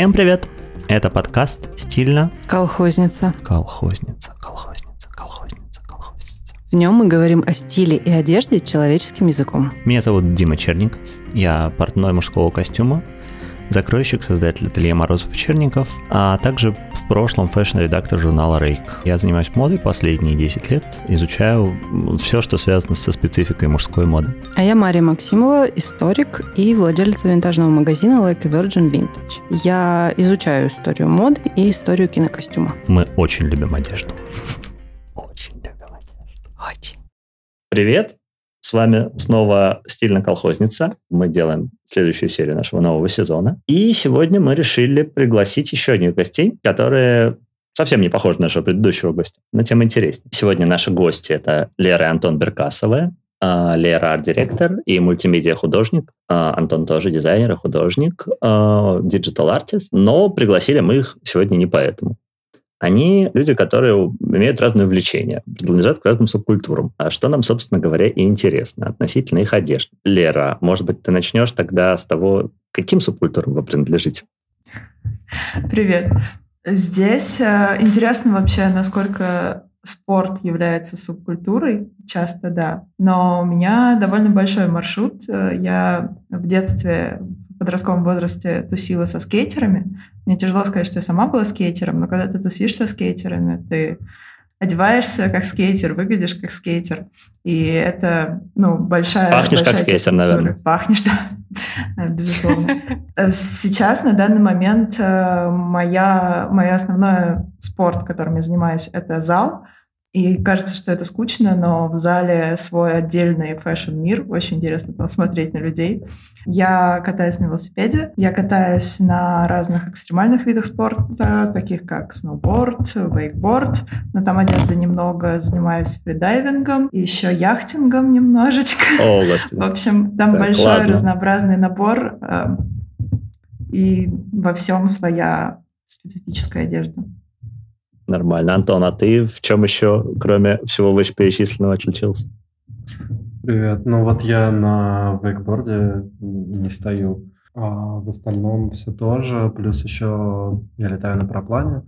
Всем привет! Это подкаст «Стильно». Колхозница. Колхозница, колхозница, колхозница, колхозница. В нем мы говорим о стиле и одежде человеческим языком. Меня зовут Дима Черников. Я портной мужского костюма, закройщик, создатель ателье Морозов и Черников, а также в прошлом fashion-редактор журнала Rake. Я занимаюсь модой последние 10 лет, изучаю все, что связано со спецификой мужской моды. А я Мария Максимова, историк и владелица винтажного магазина Like a Virgin Vintage. Я изучаю историю моды и историю кинокостюма. Мы очень любим одежду. Очень любим одежду. Очень. Привет! С вами снова «Стильно колхозница». Мы делаем следующую серию нашего нового сезона. И сегодня мы решили пригласить еще одних гостей, которые совсем не похожи на нашего предыдущего гостя, но тем интереснее. Сегодня наши гости – это Лера и Антон Беркасовы. А, Лера – арт-директор и мультимедиа-художник. А, Антон тоже дизайнер и художник, digital-артист. Но пригласили мы их сегодня не поэтому они люди, которые имеют разные увлечения, принадлежат к разным субкультурам. А что нам, собственно говоря, и интересно относительно их одежды. Лера, может быть, ты начнешь тогда с того, каким субкультурам вы принадлежите? Привет. Здесь э, интересно вообще, насколько спорт является субкультурой, часто да. Но у меня довольно большой маршрут. Э, я в детстве подростковом возрасте тусила со скейтерами. Мне тяжело сказать, что я сама была скейтером, но когда ты тусишь со скейтерами, ты одеваешься как скейтер, выглядишь как скейтер. И это, ну, большая... Пахнешь большая как скейтер, наверное. Пахнешь, да, безусловно. Сейчас, на данный момент, э, моя, моя основной спорт, которым я занимаюсь, это зал — и кажется, что это скучно, но в зале свой отдельный fashion-мир. Очень интересно там смотреть на людей. Я катаюсь на велосипеде. Я катаюсь на разных экстремальных видах спорта, таких как сноуборд, вейкборд. Но там одежды немного. Занимаюсь фридайвингом. И еще яхтингом немножечко. О, Господи. В общем, там так, большой ладно. разнообразный набор. Э, и во всем своя специфическая одежда. Нормально. Антон, а ты в чем еще, кроме всего вышеперечисленного, отличился? Привет. Ну вот я на вейкборде не стою, а в остальном все тоже. Плюс еще я летаю на параплане.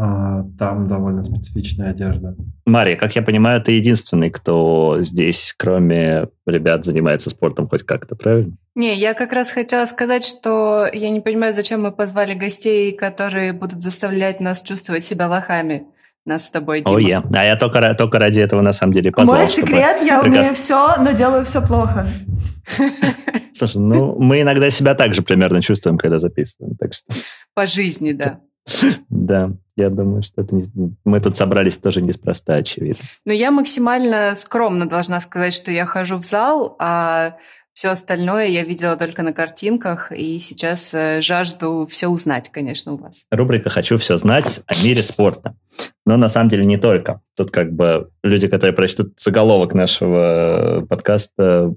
А, там довольно специфичная одежда. Мария, как я понимаю, ты единственный, кто здесь, кроме ребят, занимается спортом хоть как-то, правильно? Не, я как раз хотела сказать, что я не понимаю, зачем мы позвали гостей, которые будут заставлять нас чувствовать себя лохами. Нас с тобой, Дима. Ой, я. А я только, только ради этого на самом деле позвал. Мой секрет, я приказ... умею все, но делаю все плохо. Слушай, ну мы иногда себя также примерно чувствуем, когда записываем, так что... По жизни, да. Да, я думаю, что это не... мы тут собрались тоже неспроста, очевидно. Но я максимально скромно должна сказать, что я хожу в зал, а все остальное я видела только на картинках, и сейчас э, жажду все узнать, конечно, у вас. Рубрика «Хочу все знать» о мире спорта. Но на самом деле не только. Тут как бы люди, которые прочтут заголовок нашего подкаста,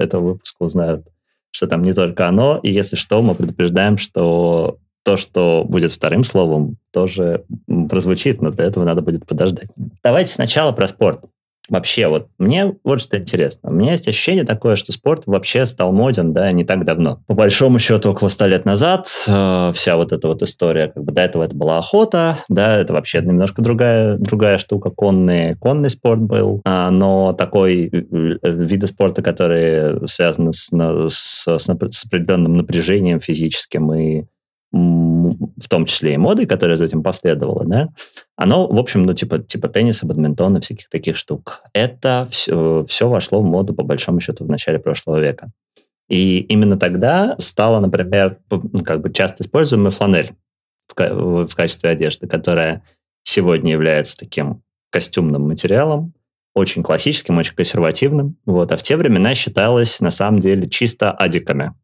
этого выпуска узнают, что там не только оно. И если что, мы предупреждаем, что то, что будет вторым словом, тоже прозвучит, но для этого надо будет подождать. Давайте сначала про спорт. Вообще, вот мне вот что интересно. У меня есть ощущение такое, что спорт вообще стал моден, да, не так давно. По большому счету, около ста лет назад э, вся вот эта вот история, как бы до этого это была охота, да, это вообще немножко другая, другая штука, конный, конный спорт был, а, но такой э, виды спорта, которые связаны с, с, с, с определенным напряжением физическим и в том числе и модой, которая за этим последовала, да, оно, в общем, ну, типа, типа тенниса, бадминтона, всяких таких штук. Это все, все вошло в моду, по большому счету, в начале прошлого века. И именно тогда стала, например, как бы часто используемая фланель в, в качестве одежды, которая сегодня является таким костюмным материалом, очень классическим, очень консервативным. Вот. А в те времена считалось, на самом деле, чисто адиками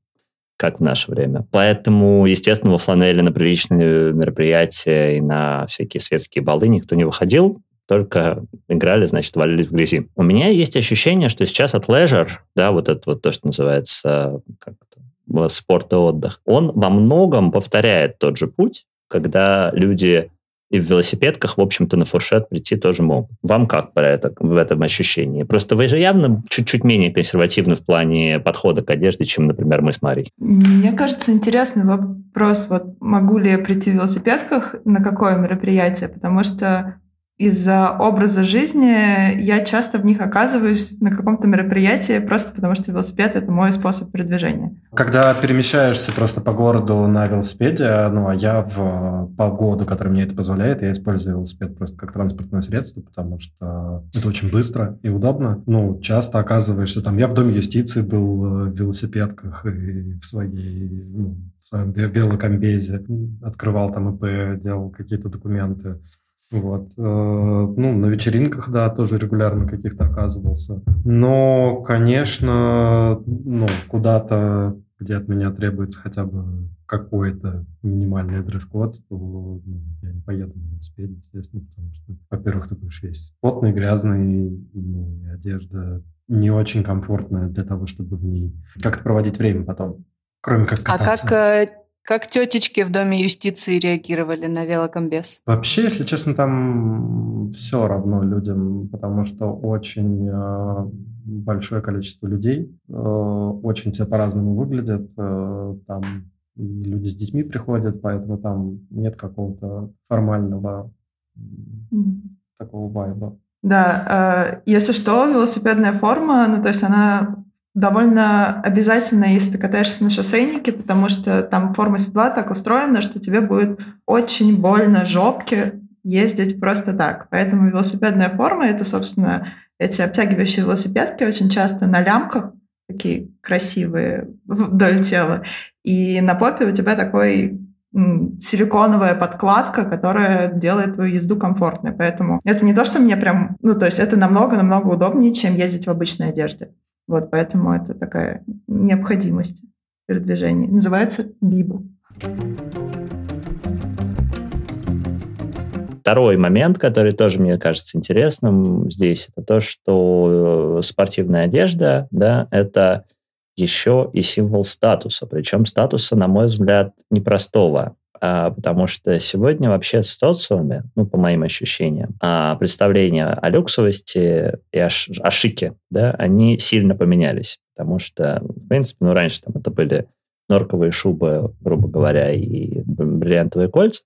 как в наше время. Поэтому, естественно, во фланели на приличные мероприятия и на всякие светские балы никто не выходил, только играли, значит, валились в грязи. У меня есть ощущение, что сейчас от leisure, да, вот это вот то, что называется как спорт и отдых, он во многом повторяет тот же путь, когда люди и в велосипедках, в общем-то, на фуршет прийти тоже могут. Вам как про это, в этом ощущении? Просто вы же явно чуть-чуть менее консервативны в плане подхода к одежде, чем, например, мы с Марией. Мне кажется, интересный вопрос, вот могу ли я прийти в велосипедках на какое мероприятие, потому что из-за образа жизни я часто в них оказываюсь на каком-то мероприятии просто потому, что велосипед — это мой способ передвижения. Когда перемещаешься просто по городу на велосипеде, ну, а я в погоду, которая мне это позволяет, я использую велосипед просто как транспортное средство, потому что это очень быстро и удобно. Ну, часто оказываешься там... Я в Доме юстиции был э, в велосипедках и в своей... Ну, в своем велокомбезе. Открывал там ИП, делал какие-то документы. Вот. Э, ну, на вечеринках, да, тоже регулярно каких-то оказывался. Но, конечно, ну, куда-то, где от меня требуется хотя бы какой-то минимальный дресс-код, то ну, я не поеду на велосипеде, естественно, потому что, во-первых, ты будешь весь потный, грязный, ну, и одежда не очень комфортная для того, чтобы в ней как-то проводить время потом, кроме как кататься. А как э, как тетечки в Доме юстиции реагировали на велокомбез? Вообще, если честно, там все равно людям, потому что очень э, большое количество людей, э, очень все по-разному выглядят. Э, там люди с детьми приходят, поэтому там нет какого-то формального mm. такого вайба. Да, э, если что, велосипедная форма, ну то есть она довольно обязательно, если ты катаешься на шоссейнике, потому что там форма седла так устроена, что тебе будет очень больно жопке ездить просто так. Поэтому велосипедная форма — это, собственно, эти обтягивающие велосипедки очень часто на лямках, такие красивые вдоль тела. И на попе у тебя такой силиконовая подкладка, которая делает твою езду комфортной. Поэтому это не то, что мне прям... Ну, то есть это намного-намного удобнее, чем ездить в обычной одежде. Вот поэтому это такая необходимость передвижения. Называется Бибу. Второй момент, который тоже мне кажется интересным здесь, это то, что спортивная одежда, да, это еще и символ статуса. Причем статуса, на мой взгляд, непростого. А, потому что сегодня вообще в социуме, ну, по моим ощущениям, а, представления о люксовости и о, о шике, да, они сильно поменялись. Потому что, в принципе, ну, раньше там это были норковые шубы, грубо говоря, и бриллиантовые кольца.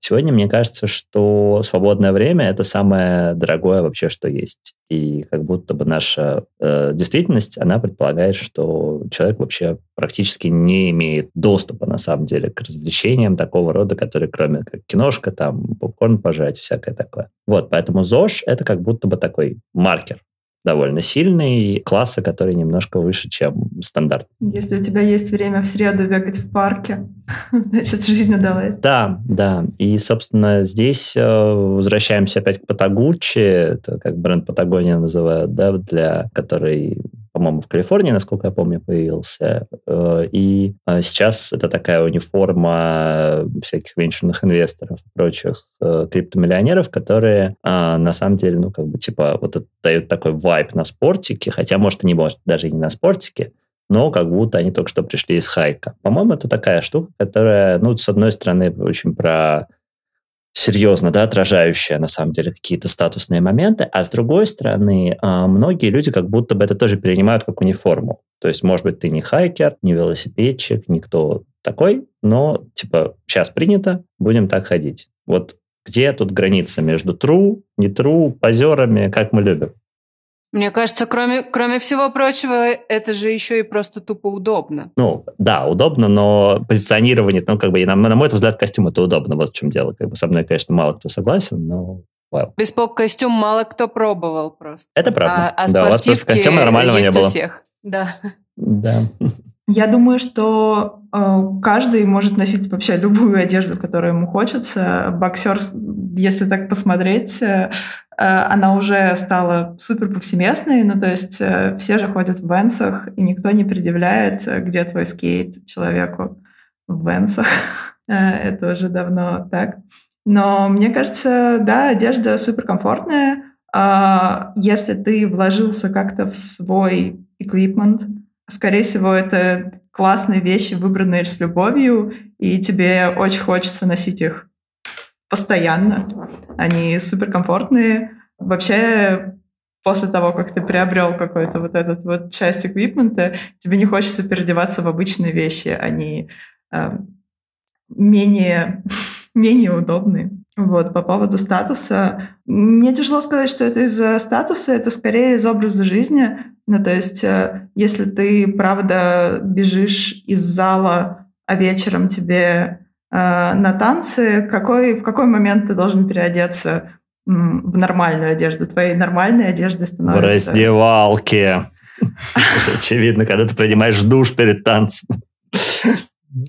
Сегодня мне кажется, что свободное время — это самое дорогое вообще, что есть. И как будто бы наша э, действительность, она предполагает, что человек вообще практически не имеет доступа, на самом деле, к развлечениям такого рода, которые кроме как киношка, там, попкорн пожать, всякое такое. Вот, поэтому ЗОЖ — это как будто бы такой маркер довольно сильный, класса, который немножко выше, чем стандарт. Если у тебя есть время в среду бегать в парке, значит, жизнь удалась. Да, да. И, собственно, здесь э, возвращаемся опять к Патагуччи, это как бренд Патагония называют, да, для который по-моему, в Калифорнии, насколько я помню, появился. Э, и э, сейчас это такая униформа всяких венчурных инвесторов и прочих э, криптомиллионеров, которые на самом деле, ну, как бы, типа, вот дают такой вайп на спортике, хотя, может, и не может, даже и не на спортике, но как будто они только что пришли из хайка. По-моему, это такая штука, которая, ну, с одной стороны, очень про серьезно, да, отражающая на самом деле какие-то статусные моменты, а с другой стороны, а, многие люди как будто бы это тоже перенимают как униформу. То есть, может быть, ты не хайкер, не велосипедчик, никто такой, но, типа, сейчас принято, будем так ходить. Вот где тут граница между true, не true, позерами, как мы любим? Мне кажется, кроме, кроме всего прочего, это же еще и просто тупо удобно. Ну, да, удобно, но позиционирование, ну, как бы, на, на мой взгляд, костюм это удобно, вот в чем дело. Как бы со мной, конечно, мало кто согласен, но Wow. Беспок костюм мало кто пробовал просто. Это правда. А, а да, у вас просто костюма нормального не было. у всех. Да. Да. Я думаю, что э, каждый может носить вообще любую одежду, которую ему хочется. Боксер, если так посмотреть, Э, она уже стала супер повсеместной, ну то есть э, все же ходят в бенсах, и никто не предъявляет, э, где твой скейт человеку в бенсах. Это уже давно так. Но мне кажется, да, одежда суперкомфортная. А, если ты вложился как-то в свой эквипмент, скорее всего, это классные вещи, выбранные с любовью, и тебе очень хочется носить их постоянно. Они суперкомфортные. Вообще, после того, как ты приобрел какой-то вот этот вот часть эквипмента, тебе не хочется переодеваться в обычные вещи. Они э, менее, менее удобные. Вот, по поводу статуса. Мне тяжело сказать, что это из-за статуса, это скорее из образа жизни. Ну, то есть, э, если ты, правда, бежишь из зала, а вечером тебе на танцы, какой, в какой момент ты должен переодеться в нормальную одежду? Твоей нормальной одежды становится... В раздевалке. Очевидно, когда ты принимаешь душ перед танцем.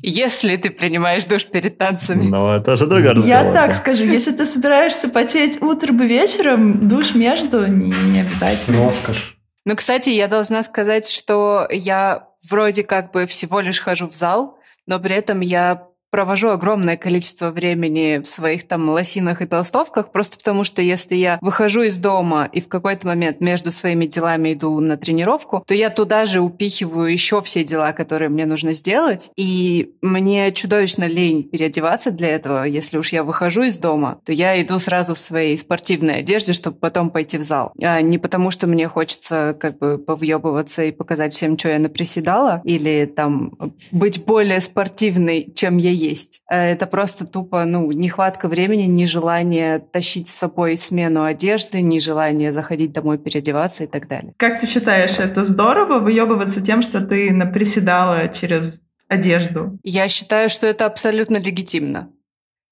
Если ты принимаешь душ перед танцами. Ну, это же другой разговор. Я так скажу, если ты собираешься потеть утром и вечером, душ между не, не обязательно. Роскошь. Ну, кстати, я должна сказать, что я вроде как бы всего лишь хожу в зал, но при этом я провожу огромное количество времени в своих там лосинах и толстовках, просто потому что если я выхожу из дома и в какой-то момент между своими делами иду на тренировку, то я туда же упихиваю еще все дела, которые мне нужно сделать, и мне чудовищно лень переодеваться для этого. Если уж я выхожу из дома, то я иду сразу в своей спортивной одежде, чтобы потом пойти в зал. А не потому, что мне хочется как бы повъебываться и показать всем, что я наприседала, или там быть более спортивной, чем я есть. Э, это просто тупо, ну, нехватка времени, нежелание тащить с собой смену одежды, нежелание заходить домой переодеваться и так далее. Как ты считаешь, это здорово выебываться тем, что ты наприседала через одежду? Я считаю, что это абсолютно легитимно.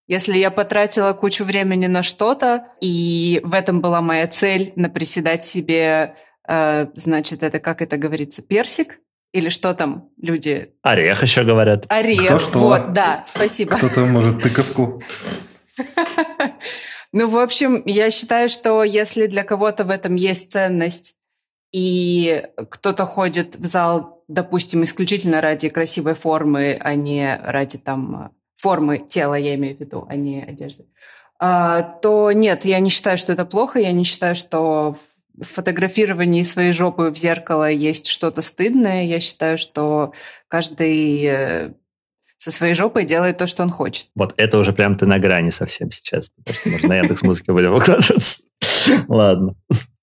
Если я потратила кучу времени на что-то, и в этом была моя цель наприседать себе, э, значит, это, как это говорится, персик, или что там люди? Орех еще говорят. Орех, Кто что? вот, да, спасибо. Кто-то может тыковку. Ну, в общем, я считаю, что если для кого-то в этом есть ценность, и кто-то ходит в зал, допустим, исключительно ради красивой формы, а не ради там формы тела, я имею в виду, а не одежды, а, то нет, я не считаю, что это плохо, я не считаю, что в фотографировании своей жопы в зеркало есть что-то стыдное. Я считаю, что каждый э, со своей жопой делает то, что он хочет. Вот это уже прям ты на грани совсем сейчас, потому что можно на Яндекс Музыке будем выкладываться. Ладно.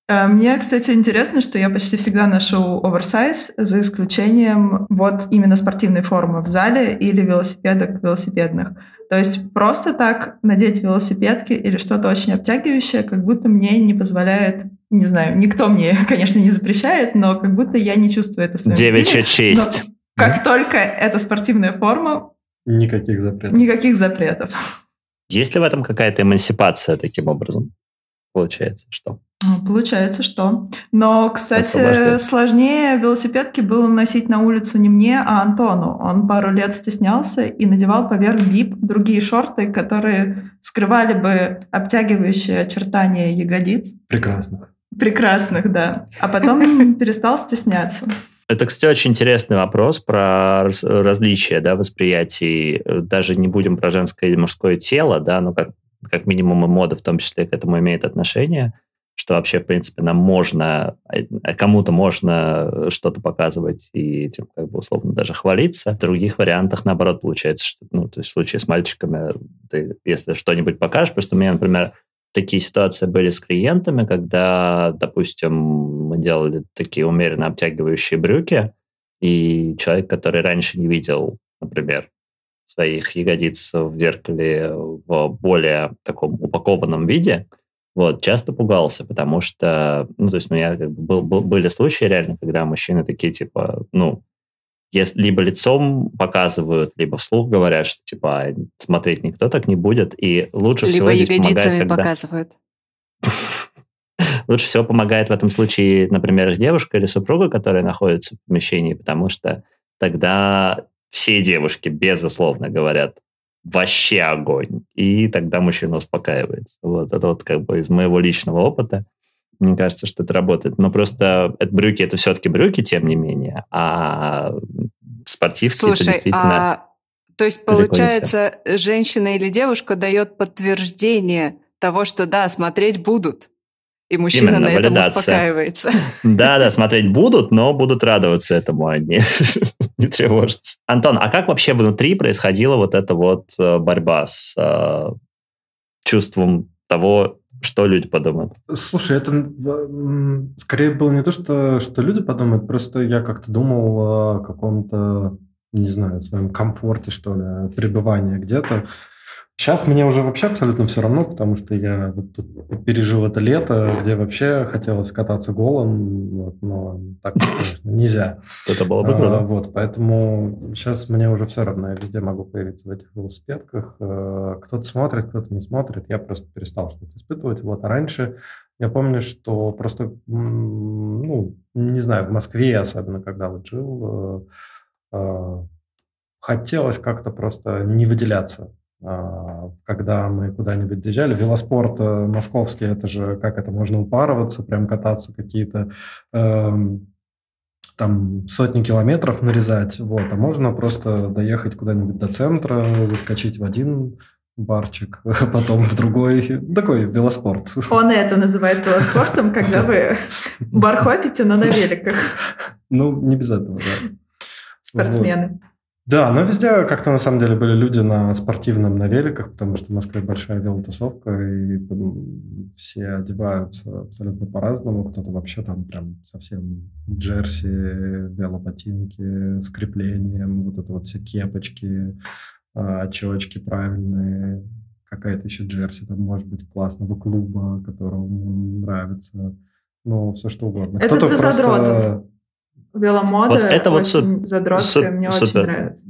А, мне, кстати, интересно, что я почти всегда ношу оверсайз, за исключением вот именно спортивной формы в зале или велосипедок велосипедных. То есть просто так надеть велосипедки или что-то очень обтягивающее, как будто мне не позволяет, не знаю, никто мне, конечно, не запрещает, но как будто я не чувствую это в своем Девичья стиле. честь. Но как только это спортивная форма, Никаких запретов. никаких запретов. Есть ли в этом какая-то эмансипация таким образом? Получается, что? Ну, Получается, что. Но, кстати, сложнее велосипедки было носить на улицу не мне, а Антону. Он пару лет стеснялся и надевал поверх бип другие шорты, которые скрывали бы обтягивающие очертания ягодиц. Прекрасно. Прекрасных, да. А потом перестал стесняться. Это, кстати, очень интересный вопрос про раз- различия да, восприятий. Даже не будем про женское и мужское тело, да, но как, как минимум и мода в том числе к этому имеет отношение, что вообще, в принципе, нам можно, а кому-то можно что-то показывать и этим как бы условно даже хвалиться. В других вариантах, наоборот, получается, что, ну, то есть в случае с мальчиками, ты, если что-нибудь покажешь, просто у меня, например, такие ситуации были с клиентами, когда, допустим, мы делали такие умеренно обтягивающие брюки, и человек, который раньше не видел, например, своих ягодиц в зеркале в более таком упакованном виде, вот, часто пугался, потому что, ну, то есть у меня как бы был, был- были случаи реально, когда мужчины такие, типа, ну, если либо лицом показывают, либо вслух говорят, что, типа, «А, смотреть никто так не будет, и лучше всего Либо здесь помогает, когда- показывают. Лучше всего помогает в этом случае, например, их девушка или супруга, которая находится в помещении, потому что тогда все девушки, безусловно, говорят, вообще огонь. И тогда мужчина успокаивается. Вот это вот как бы из моего личного опыта. Мне кажется, что это работает. Но просто это брюки, это все-таки брюки, тем не менее. А спортивки это Слушай, действительно... а то есть получается, женщина или девушка дает подтверждение того, что да, смотреть будут. И мужчина Именно, на этом валидация. успокаивается. Да-да, смотреть будут, но будут радоваться этому, а не, не тревожиться. Антон, а как вообще внутри происходила вот эта вот э, борьба с, э, чувством того, что люди подумают. Слушай, это скорее было не то, что, что люди подумают, просто я как-то думал о каком-то, не знаю, своем комфорте, что ли, пребывания где-то. Сейчас мне уже вообще абсолютно все равно, потому что я вот тут пережил это лето, где вообще хотелось кататься голым, вот, но так, конечно, нельзя. Это было бы круто. А, вот, поэтому сейчас мне уже все равно, я везде могу появиться в этих велосипедках. Э, кто-то смотрит, кто-то не смотрит, я просто перестал что-то испытывать. Вот, а раньше я помню, что просто, ну, не знаю, в Москве особенно, когда вот жил, э, э, хотелось как-то просто не выделяться когда мы куда-нибудь доезжали. Велоспорт э, московский, это же как это можно упарываться, прям кататься какие-то э, там сотни километров нарезать, вот, а можно просто доехать куда-нибудь до центра, заскочить в один барчик, потом в другой, такой велоспорт. Он это называет велоспортом, когда вы бархопите, но на великах. Ну, не без этого, да. Спортсмены. Вот. Да, но везде как-то на самом деле были люди на спортивном, на великах, потому что в Москве большая велотусовка, и все одеваются абсолютно по-разному. Кто-то вообще там прям совсем джерси, велоботинки с креплением, вот это вот все кепочки, а, очечки правильные, какая-то еще джерси там может быть классного клуба, которому нравится, ну, все что угодно. Это для просто... задротов. Веломода вот это вот очень задротская, мне супер, очень нравится.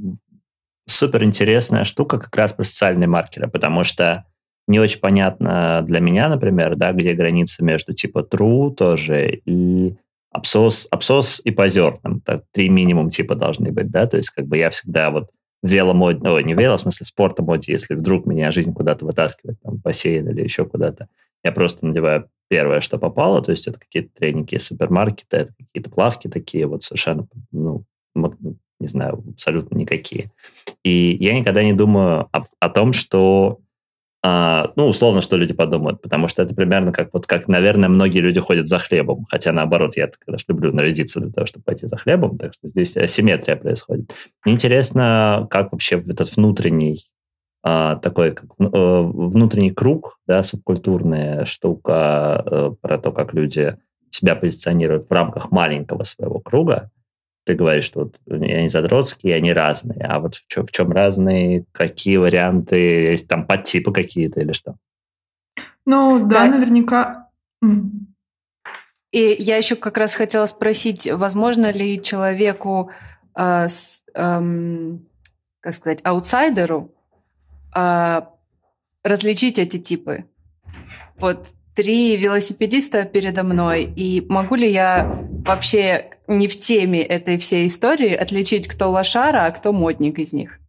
Супер интересная штука как раз про социальные маркеры, потому что не очень понятно для меня, например, да, где граница между типа true тоже и абсос, абсос и позер. Там так, три минимум типа должны быть, да, то есть как бы я всегда вот в веломоде, ой, не в вело, в смысле в спортомоде, если вдруг меня жизнь куда-то вытаскивает, там, бассейн или еще куда-то, я просто надеваю первое, что попало, то есть это какие-то треники супермаркета, это какие-то плавки такие вот совершенно, ну, не знаю, абсолютно никакие. И я никогда не думаю о, о том, что, а, ну, условно, что люди подумают, потому что это примерно как, вот, как, наверное, многие люди ходят за хлебом, хотя наоборот, я конечно, люблю нарядиться для того, чтобы пойти за хлебом, так что здесь асимметрия происходит. Мне интересно, как вообще этот внутренний такой как, э, внутренний круг, да, субкультурная штука э, про то, как люди себя позиционируют в рамках маленького своего круга. Ты говоришь, что вот они задротские, они разные. А вот в чем, в чем разные, какие варианты, есть там подтипы какие-то или что? Ну, да, да. наверняка. И я еще как раз хотела спросить, возможно ли человеку, э, с, э, как сказать, аутсайдеру а, различить эти типы. Вот три велосипедиста передо мной, и могу ли я вообще не в теме этой всей истории отличить, кто лошара, а кто модник из них?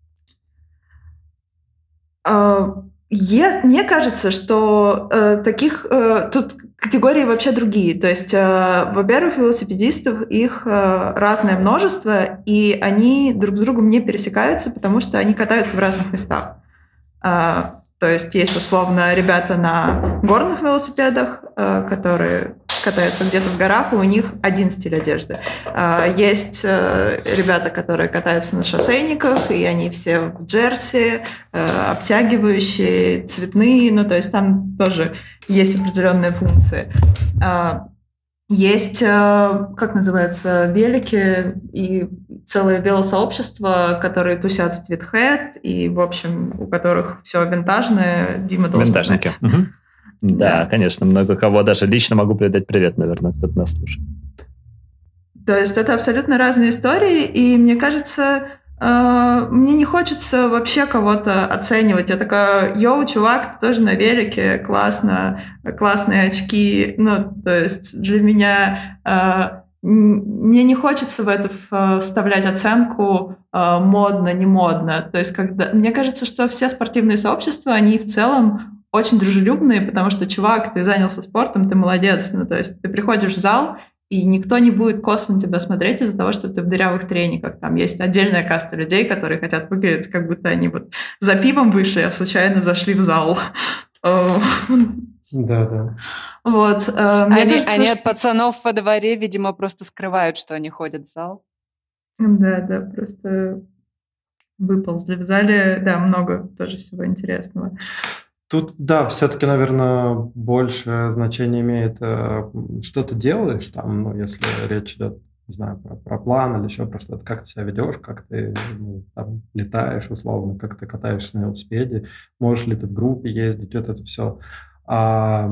Я, мне кажется, что uh, таких uh, тут категории вообще другие. То есть, э, во-первых, велосипедистов их э, разное множество, и они друг с другом не пересекаются, потому что они катаются в разных местах. А, то есть есть условно ребята на горных велосипедах, а, которые катаются где-то в горах, и у них один стиль одежды. А, есть э, ребята, которые катаются на шоссейниках, и они все в джерси, э, обтягивающие, цветные, ну то есть там тоже есть определенные функции. Есть, э, как называется, велики и целое велосообщество, которые тусят с Твитхэт, и, в общем, у которых все винтажное. Дима должен Винтажники. Угу. Да, да, конечно, много кого даже лично могу передать привет, наверное, кто-то нас слушает. То есть это абсолютно разные истории, и мне кажется, мне не хочется вообще кого-то оценивать. Я такая, йоу, чувак, ты тоже на велике, классно, классные очки. Ну, то есть для меня... А, мне не хочется в это вставлять оценку модно, не модно. То есть, когда мне кажется, что все спортивные сообщества, они в целом очень дружелюбные, потому что, чувак, ты занялся спортом, ты молодец. Ну, то есть ты приходишь в зал, и никто не будет косо на тебя смотреть из-за того, что ты в дырявых трениках. Там есть отдельная каста людей, которые хотят выглядеть, как будто они вот за пивом вышли, а случайно зашли в зал. Да, да. Вот. Э, они, кажется, они что... от пацанов во дворе, видимо, просто скрывают, что они ходят в зал. Да, да, просто выползли в зале. Да, много тоже всего интересного. Тут, да, все-таки, наверное, больше значение имеет, э, что ты делаешь там, ну, если речь идет, не знаю, про, про план или еще про что-то, как ты себя ведешь, как ты ну, там, летаешь, условно, как ты катаешься на велосипеде, можешь ли ты в группе ездить, вот это все. А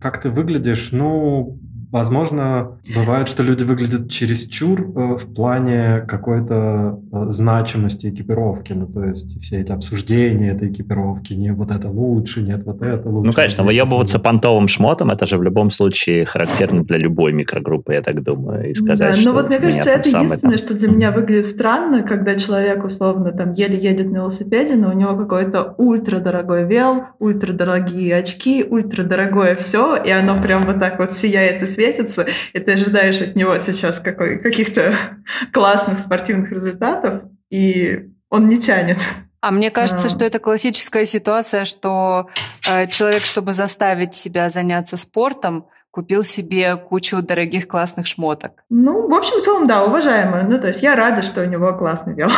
как ты выглядишь, ну, Возможно, бывает, что люди выглядят чересчур э, в плане какой-то э, значимости экипировки. Ну, то есть все эти обсуждения этой экипировки, не вот это лучше, нет, вот это лучше. Ну, конечно, выебываться понтовым шмотом, это же в любом случае характерно для любой микрогруппы, я так думаю. И сказать, да, что ну вот мне кажется, это единственное, там... что для меня выглядит странно, когда человек, условно, там еле едет на велосипеде, но у него какой-то ультрадорогой вел, ультрадорогие очки, ультрадорогое все, и оно прям вот так вот сияет и светит светится, и ты ожидаешь от него сейчас какой, каких-то классных спортивных результатов, и он не тянет. А мне кажется, а. что это классическая ситуация, что э, человек, чтобы заставить себя заняться спортом, купил себе кучу дорогих классных шмоток. Ну, в общем, в целом, да, уважаемая. Ну, то есть я рада, что у него классный вел.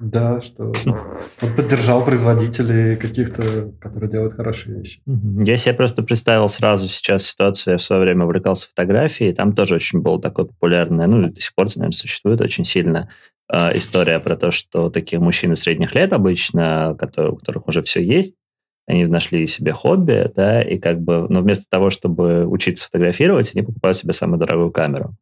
Да, что он поддержал производителей каких-то, которые делают хорошие вещи. Я себе просто представил сразу сейчас ситуацию, я в свое время увлекался фотографией, там тоже очень было такое популярное, ну, до сих пор, наверное, существует очень сильно э, история про то, что такие мужчины средних лет обычно, которые, у которых уже все есть, они нашли себе хобби, да, и как бы, но вместо того, чтобы учиться фотографировать, они покупают себе самую дорогую камеру.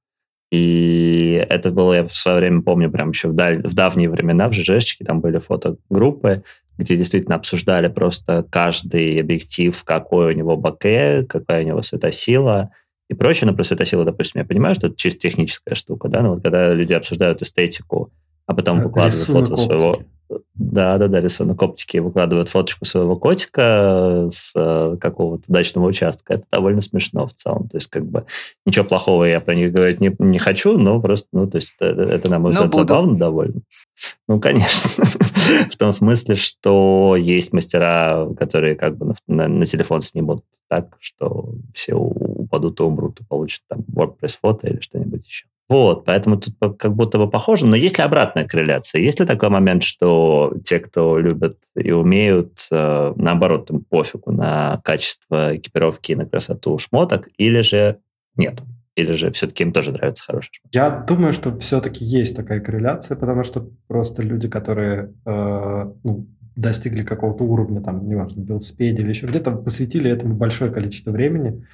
И это было, я в свое время помню, прям еще в, даль, в давние времена в ЖЖшечке там были фотогруппы, где действительно обсуждали просто каждый объектив, какой у него баке, какая у него светосила и прочее. Но про светосилу, допустим, я понимаю, что это чисто техническая штука, да, но вот когда люди обсуждают эстетику, а потом это выкладывают фото оптики. своего да, да, да, рисунок оптики выкладывают фоточку своего котика с э, какого-то дачного участка. Это довольно смешно в целом. То есть, как бы, ничего плохого я про них говорить не, не хочу, но просто, ну, то есть, это, это на мой взгляд, забавно довольно. Ну, конечно. в том смысле, что есть мастера, которые как бы на, на, на телефон снимут так, что все упадут и умрут и получат там WordPress фото или что-нибудь еще. Вот, поэтому тут как будто бы похоже, но есть ли обратная корреляция? Есть ли такой момент, что те, кто любят и умеют, э, наоборот, им пофигу на качество экипировки и на красоту шмоток, или же нет? Или же все-таки им тоже нравится хороший шмоток? Я думаю, что все-таки есть такая корреляция, потому что просто люди, которые э, ну, достигли какого-то уровня, там, неважно, в велосипеде или еще где-то, посвятили этому большое количество времени,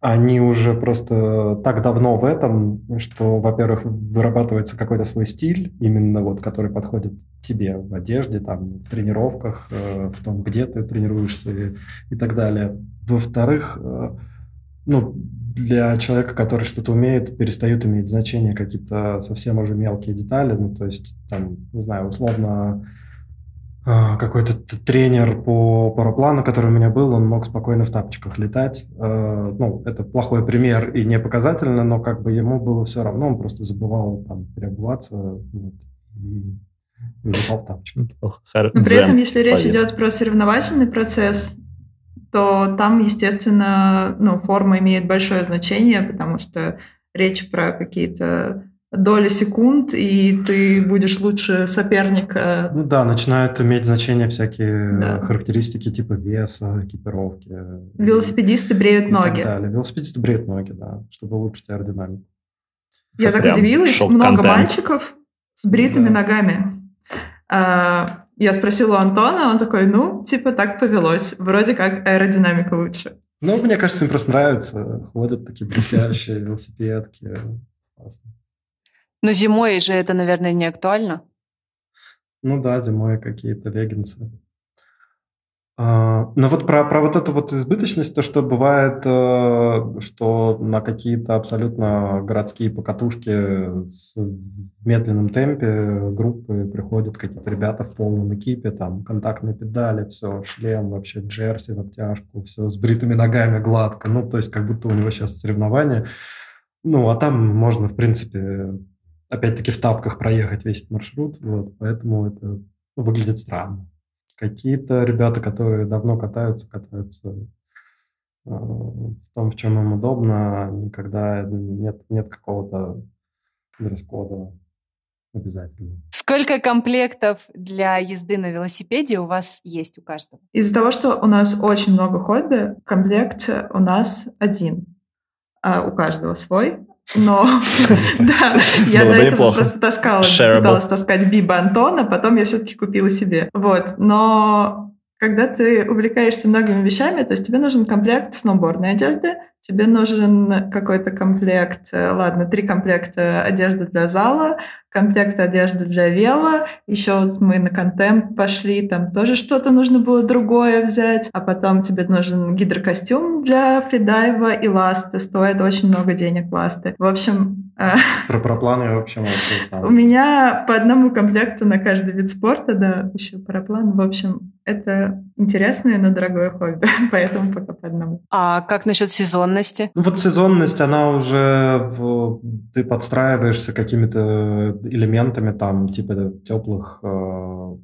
они уже просто так давно в этом, что, во-первых, вырабатывается какой-то свой стиль, именно вот, который подходит тебе в одежде, там, в тренировках, э, в том, где ты тренируешься и, и так далее. Во-вторых, э, ну, для человека, который что-то умеет, перестают иметь значение какие-то совсем уже мелкие детали, ну, то есть, там, не знаю, условно, какой-то тренер по параплану, который у меня был, он мог спокойно в тапочках летать. А, ну, это плохой пример и не показательно, но как бы ему было все равно, он просто забывал там переобуваться вот, и, и летал в тапочках. Но при этом, если речь идет про соревновательный процесс, то там, естественно, ну, форма имеет большое значение, потому что речь про какие-то доли секунд, и ты будешь лучше соперника. Ну да, начинают иметь значение всякие да. характеристики типа веса, экипировки. Велосипедисты бреют и ноги. Далее. Велосипедисты бреют ноги, да, чтобы улучшить аэродинамику. Я так удивилась, много мальчиков с бритыми да. ногами. А, я спросила у Антона, он такой, ну, типа так повелось, вроде как аэродинамика лучше. Ну, мне кажется, им просто нравится, ходят такие блестящие велосипедки. Классно. Но зимой же это, наверное, не актуально. Ну да, зимой какие-то леггинсы. А, но вот про, про вот эту вот избыточность, то, что бывает, э, что на какие-то абсолютно городские покатушки с, в медленном темпе группы приходят какие-то ребята в полном экипе, там контактные педали, все, шлем, вообще джерси в обтяжку, все с бритыми ногами гладко, ну, то есть как будто у него сейчас соревнования. Ну, а там можно, в принципе, опять-таки в тапках проехать весь этот маршрут, вот, поэтому это ну, выглядит странно. Какие-то ребята, которые давно катаются, катаются э, в том, в чем им удобно, никогда нет, нет какого-то дресс-кода обязательно Сколько комплектов для езды на велосипеде у вас есть у каждого? Из-за того, что у нас очень много хобби, комплект у нас один. А у каждого свой. Но, да, я до этого просто таскала, пыталась таскать Биба Антона, потом я все-таки купила себе. Вот, но когда ты увлекаешься многими вещами, то есть тебе нужен комплект сноубордной одежды, тебе нужен какой-то комплект, э, ладно, три комплекта одежды для зала, комплект одежды для вела, еще вот мы на контемп пошли, там тоже что-то нужно было другое взять, а потом тебе нужен гидрокостюм для фридайва и ласты, стоит очень много денег ласты. В общем... Э, Про пропланы, в общем, у меня по одному комплекту на каждый вид спорта, да, еще параплан, в общем, это интересное, но дорогое хобби, поэтому пока по одному. А как насчет сезонности? Ну вот сезонность, она уже, в, ты подстраиваешься какими-то элементами там типа теплых э,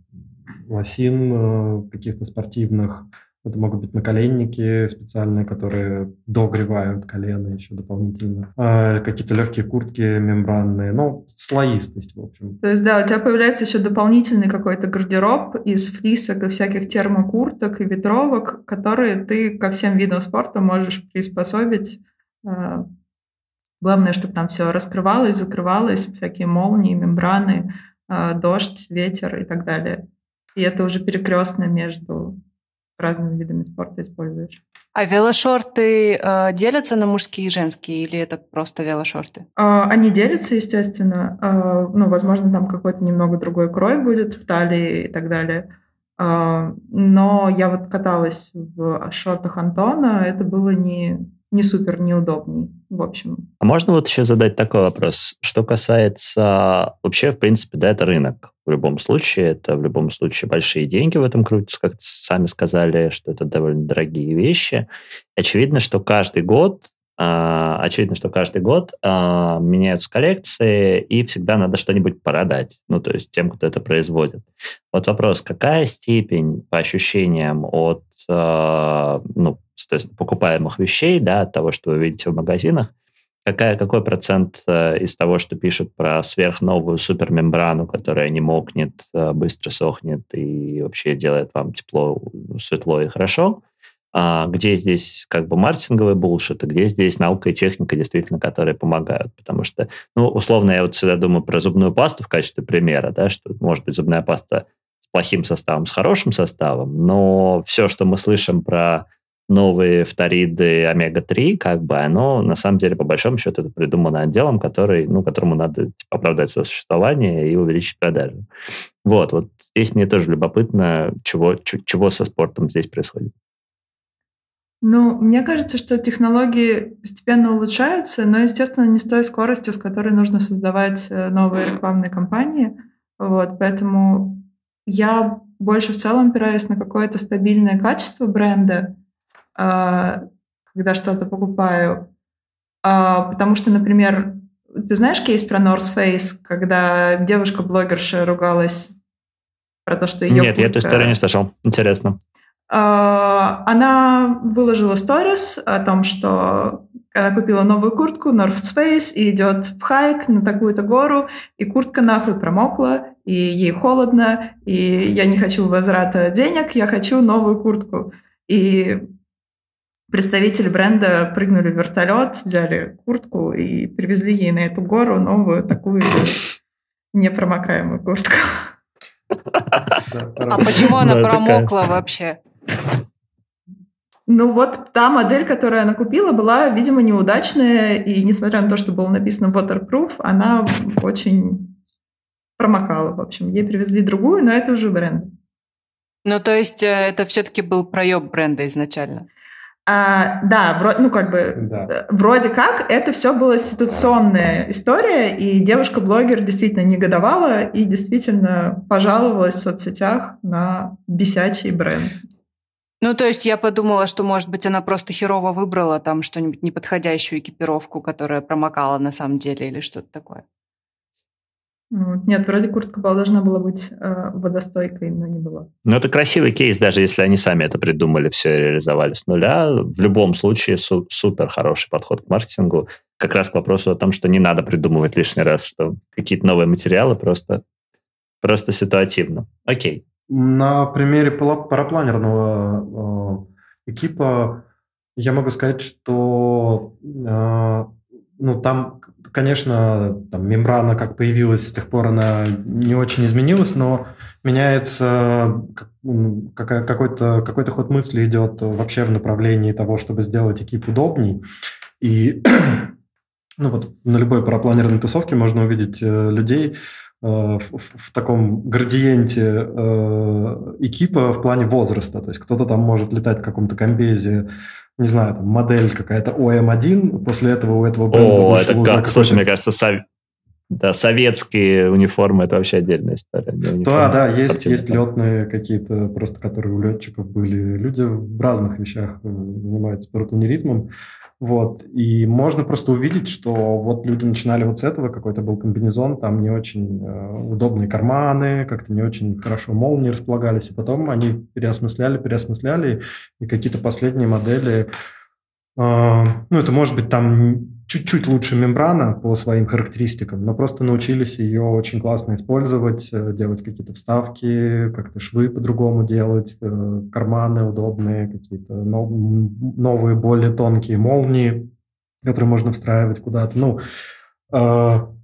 лосин э, каких-то спортивных. Это могут быть наколенники специальные, которые догревают колено еще дополнительно. Э, какие-то легкие куртки мембранные. Ну, слоистость, в общем. То есть, да, у тебя появляется еще дополнительный какой-то гардероб из флисок и всяких термокурток и ветровок, которые ты ко всем видам спорта можешь приспособить э, Главное, чтобы там все раскрывалось, закрывалось, всякие молнии, мембраны, а, дождь, ветер и так далее. И это уже перекрестно между разными видами спорта используешь. А велошорты э, делятся на мужские и женские, или это просто велошорты? Э, они делятся, естественно. Э, ну, возможно, там какой-то немного другой крой будет в талии и так далее. Э, но я вот каталась в шортах Антона, это было не не супер неудобный, в общем. А можно вот еще задать такой вопрос? Что касается вообще, в принципе, да, это рынок. В любом случае, это в любом случае большие деньги в этом крутятся, как сами сказали, что это довольно дорогие вещи. Очевидно, что каждый год Uh, очевидно, что каждый год uh, меняются коллекции, и всегда надо что-нибудь продать, ну, то есть тем, кто это производит. Вот вопрос, какая степень по ощущениям от uh, ну, соответственно, покупаемых вещей, да, от того, что вы видите в магазинах, какая, какой процент э, из того, что пишут про сверхновую супермембрану, которая не мокнет, э, быстро сохнет и вообще делает вам тепло, светло и хорошо, а где здесь как бы маркетинговый булшит, и где здесь наука и техника действительно, которые помогают. Потому что, ну, условно, я вот всегда думаю про зубную пасту в качестве примера, да, что может быть зубная паста с плохим составом, с хорошим составом, но все, что мы слышим про новые фториды омега-3, как бы оно, на самом деле, по большому счету, это придумано отделом, который, ну, которому надо типа, оправдать свое существование и увеличить продажи. Вот, вот здесь мне тоже любопытно, чего, чего со спортом здесь происходит. Ну, мне кажется, что технологии постепенно улучшаются, но, естественно, не с той скоростью, с которой нужно создавать э, новые рекламные кампании. Вот, поэтому я больше в целом опираюсь на какое-то стабильное качество бренда, когда что-то покупаю. А, потому что, например, ты знаешь кейс про North Face, когда девушка-блогерша ругалась про то, что ее Нет, куртка... я эту историю не слышал. Интересно. А, она выложила сторис о том, что она купила новую куртку North Face и идет в хайк на такую-то гору, и куртка нахуй промокла, и ей холодно, и я не хочу возврата денег, я хочу новую куртку. И представители бренда прыгнули в вертолет, взяли куртку и привезли ей на эту гору новую такую непромокаемую куртку. А почему она промокла вообще? Ну вот та модель, которую она купила, была, видимо, неудачная, и несмотря на то, что было написано waterproof, она очень промокала, в общем. Ей привезли другую, но это уже бренд. Ну, то есть э, это все-таки был проеб бренда изначально? А, да, вро, ну как бы да. Э, вроде как это все была ситуационная история, и девушка-блогер действительно негодовала и действительно пожаловалась в соцсетях на бесячий бренд. Ну, то есть я подумала, что, может быть, она просто херово выбрала там что-нибудь неподходящую экипировку, которая промокала на самом деле или что-то такое. Нет, вроде куртка была, должна была быть э, водостойкой, но не была. Ну, это красивый кейс, даже если они сами это придумали, все реализовали с нуля. В любом случае, су- супер хороший подход к маркетингу. Как раз к вопросу о том, что не надо придумывать лишний раз, что какие-то новые материалы просто просто ситуативно. Окей. На примере парапланерного э, экипа я могу сказать, что э, ну, там, конечно, там мембрана как появилась, с тех пор она не очень изменилась, но меняется какой-то какой ход мысли идет вообще в направлении того, чтобы сделать экип удобней. И ну вот на любой парапланерной тусовке можно увидеть э, людей э, в, в, в таком градиенте э, экипа в плане возраста. То есть кто-то там может летать в каком-то комбезе не знаю, там, модель какая-то ОМ1, после этого у этого бренда О, это как, слушай, мне кажется, сов... да, советские униформы, это вообще отдельная история. Да, да, есть, есть летные какие-то, просто которые у летчиков были. Люди в разных вещах э, занимаются парапланеризмом. Вот. И можно просто увидеть, что вот люди начинали вот с этого, какой-то был комбинезон, там не очень э, удобные карманы, как-то не очень хорошо молнии располагались, и потом они переосмысляли, переосмысляли, и какие-то последние модели, э, ну, это может быть там чуть-чуть лучше мембрана по своим характеристикам, но просто научились ее очень классно использовать, э, делать какие-то вставки, как-то швы по-другому делать, э, карманы удобные, какие-то новые, более тонкие молнии, которые можно встраивать куда-то. Ну, э,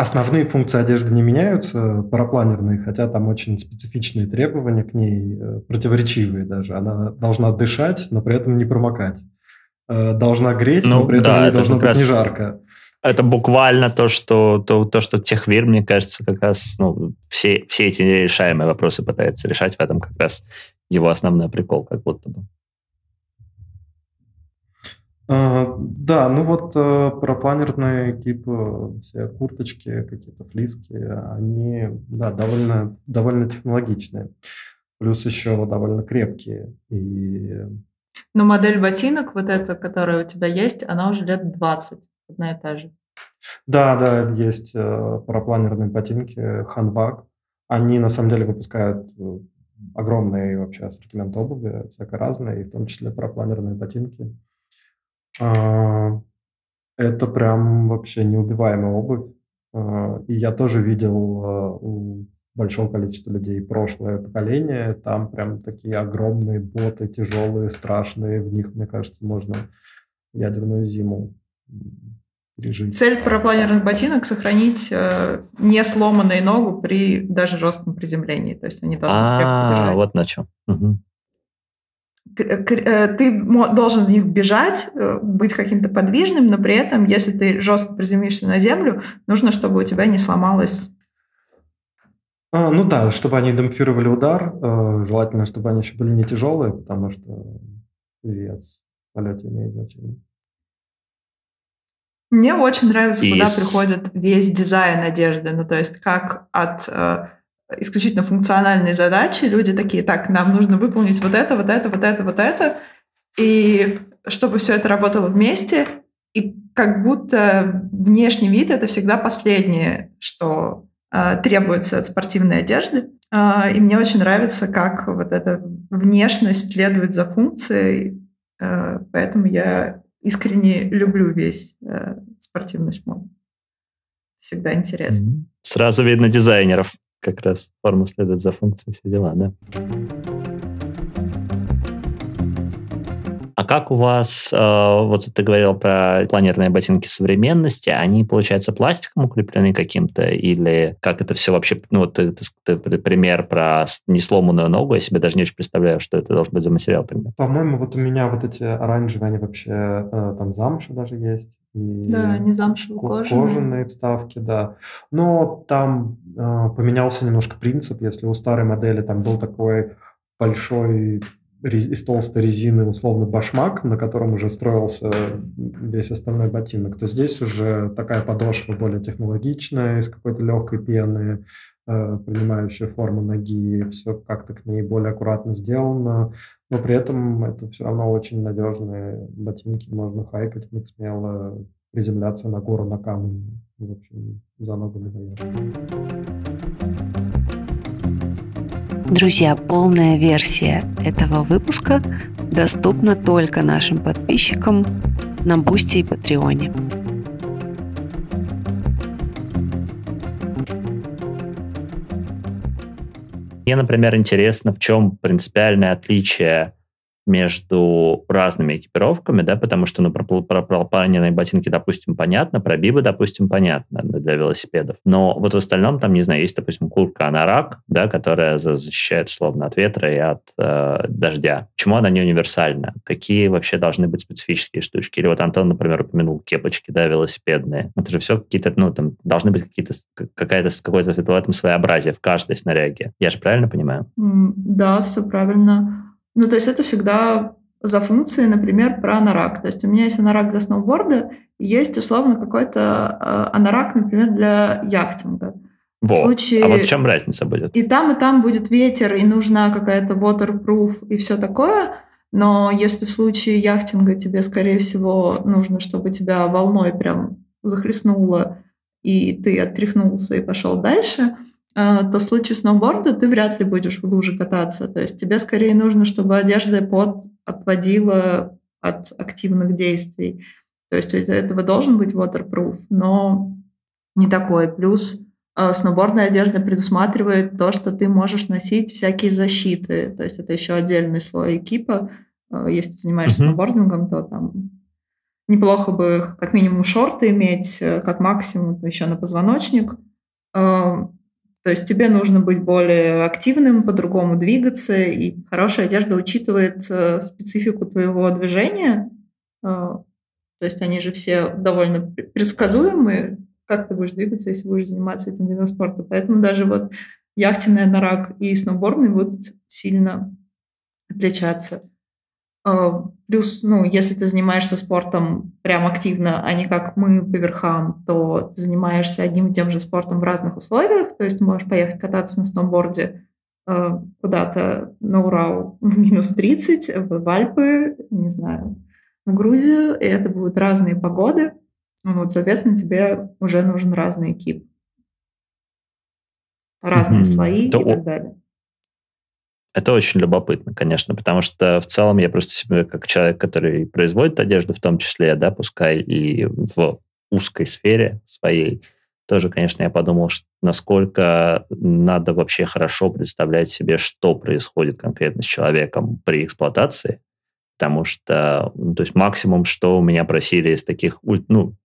Основные функции одежды не меняются, парапланерные, хотя там очень специфичные требования к ней, противоречивые даже. Она должна дышать, но при этом не промокать. Э, должна греть, ну, но при этом да, не должно быть не жарко. Это буквально то, что то, то, что техвир, мне кажется, как раз ну, все, все эти нерешаемые вопросы пытается решать в этом как раз его основной прикол, как будто бы. Uh, да, ну вот uh, парапланерные типа все курточки, какие-то флиски, они да, довольно, довольно технологичные. Плюс еще довольно крепкие. И но модель ботинок, вот эта, которая у тебя есть, она уже лет 20, одна и та же. Да, да, есть э, парапланерные ботинки Hanbag. Они на самом деле выпускают э, огромный вообще ассортимент обуви, всякое разное, и в том числе парапланерные ботинки. А, это прям вообще неубиваемая обувь. А, и я тоже видел э, у большого количества людей прошлое поколение, там прям такие огромные боты, тяжелые, страшные, в них, мне кажется, можно ядерную зиму пережить. Цель парапланерных ботинок сохранить э, не сломанную ногу при даже жестком приземлении, то есть они должны А, вот на чем. Э, ты должен в них бежать, э, быть каким-то подвижным, но при этом, если ты жестко приземлишься на землю, нужно, чтобы у тебя не сломалась а, ну да, чтобы они демпфировали удар, э, желательно, чтобы они еще были не тяжелые, потому что вес в полете имеет значение. Мне очень нравится, куда приходит весь дизайн одежды. Ну, то есть как от э, исключительно функциональной задачи люди такие, так, нам нужно выполнить вот это, вот это, вот это, вот это. И чтобы все это работало вместе, и как будто внешний вид — это всегда последнее, что требуется от спортивной одежды. А, и мне очень нравится, как вот эта внешность следует за функцией. А, поэтому я искренне люблю весь спортивный шмот. Всегда интересно. Сразу видно дизайнеров. Как раз форма следует за функцией, все дела, да? А как у вас, э, вот ты говорил про планерные ботинки современности, они, получается, пластиком укреплены каким-то, или как это все вообще, ну, вот ты, ты, ты пример про несломанную ногу, я себе даже не очень представляю, что это должен быть за материал, пример. По-моему, вот у меня вот эти оранжевые, они вообще, э, там замша даже есть. И да, они замшевые, кожаные. Кожаные вставки, да. Но там э, поменялся немножко принцип, если у старой модели там был такой большой из толстой резины условно башмак, на котором уже строился весь остальной ботинок, то здесь уже такая подошва более технологичная, из какой-то легкой пены, э, принимающая форму ноги, все как-то к ней более аккуратно сделано, но при этом это все равно очень надежные ботинки, можно хайкать в них смело, приземляться на гору на камни, в общем, за ногу не Друзья, полная версия этого выпуска доступна только нашим подписчикам на Бусти и Патреоне. Мне, например, интересно, в чем принципиальное отличие между разными экипировками, да, потому что, ну, про, про, про планерные ботинки, допустим, понятно, про бибы, допустим, понятно для велосипедов. Но вот в остальном там, не знаю, есть, допустим, куртка анарак, да, которая защищает, условно, от ветра и от э, дождя. Почему она не универсальна? Какие вообще должны быть специфические штучки? Или вот Антон, например, упомянул кепочки, да, велосипедные. Это же все какие-то, ну, там, должны быть какие-то, какая-то, какое-то в этом своеобразие в каждой снаряге. Я же правильно понимаю? Да, все правильно. Ну, то есть это всегда за функции, например, про анорак. То есть у меня есть анорак для сноуборда, есть условно какой-то э, анорак, например, для яхтинга. Во. В случае... А вот в чем разница будет? И там, и там будет ветер, и нужна какая-то waterproof и все такое. Но если в случае яхтинга тебе, скорее всего, нужно, чтобы тебя волной прям захлестнуло, и ты отряхнулся и пошел дальше – то в случае сноуборда ты вряд ли будешь в луже кататься. То есть тебе скорее нужно, чтобы одежда под отводила от активных действий. То есть у этого должен быть waterproof, но не такой. Плюс э, сноубордная одежда предусматривает то, что ты можешь носить всякие защиты. То есть это еще отдельный слой экипа. Э, если ты занимаешься uh-huh. сноубордингом, то там неплохо бы как минимум шорты иметь, э, как максимум еще на позвоночник. То есть тебе нужно быть более активным, по-другому двигаться, и хорошая одежда учитывает э, специфику твоего движения. Э, то есть они же все довольно предсказуемые, как ты будешь двигаться, если будешь заниматься этим видом спорта. Поэтому даже вот яхтенный анорак и сноубордный будут сильно отличаться. А, плюс, ну, если ты занимаешься спортом прям активно, а не как мы по верхам, то ты занимаешься одним и тем же спортом в разных условиях. То есть ты можешь поехать кататься на сноуборде а, куда-то на Урал в минус 30, в Альпы, не знаю, в Грузию, и это будут разные погоды. Вот, соответственно, тебе уже нужен разный экип. Разные mm-hmm. слои это и так далее. Это очень любопытно, конечно, потому что в целом я просто себе как человек, который производит одежду, в том числе, да, пускай и в узкой сфере своей, тоже, конечно, я подумал, что насколько надо вообще хорошо представлять себе, что происходит конкретно с человеком при эксплуатации, потому что, ну, то есть максимум, что у меня просили из таких, ну,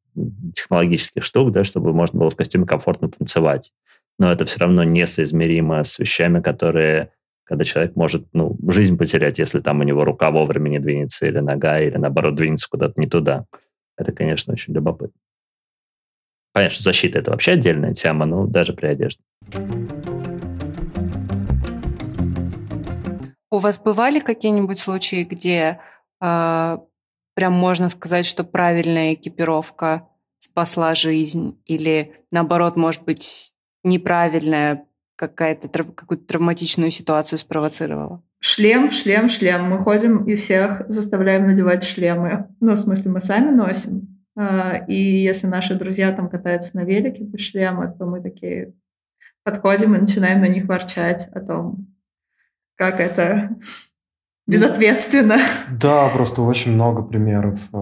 технологических штук, да, чтобы можно было в костюме комфортно танцевать. Но это все равно несоизмеримо с вещами, которые когда человек может ну, жизнь потерять, если там у него рука вовремя не двинется, или нога, или наоборот двинется куда-то не туда. Это, конечно, очень любопытно. Понятно, что защита – это вообще отдельная тема, но даже при одежде. У вас бывали какие-нибудь случаи, где э, прям можно сказать, что правильная экипировка спасла жизнь, или наоборот, может быть, неправильная какая-то какую-то травматичную ситуацию спровоцировала? Шлем, шлем, шлем. Мы ходим и всех заставляем надевать шлемы. Ну, в смысле, мы сами носим. А, и если наши друзья там катаются на велике без шлема, то мы такие подходим и начинаем на них ворчать о том, как это безответственно. Да, просто очень много примеров э,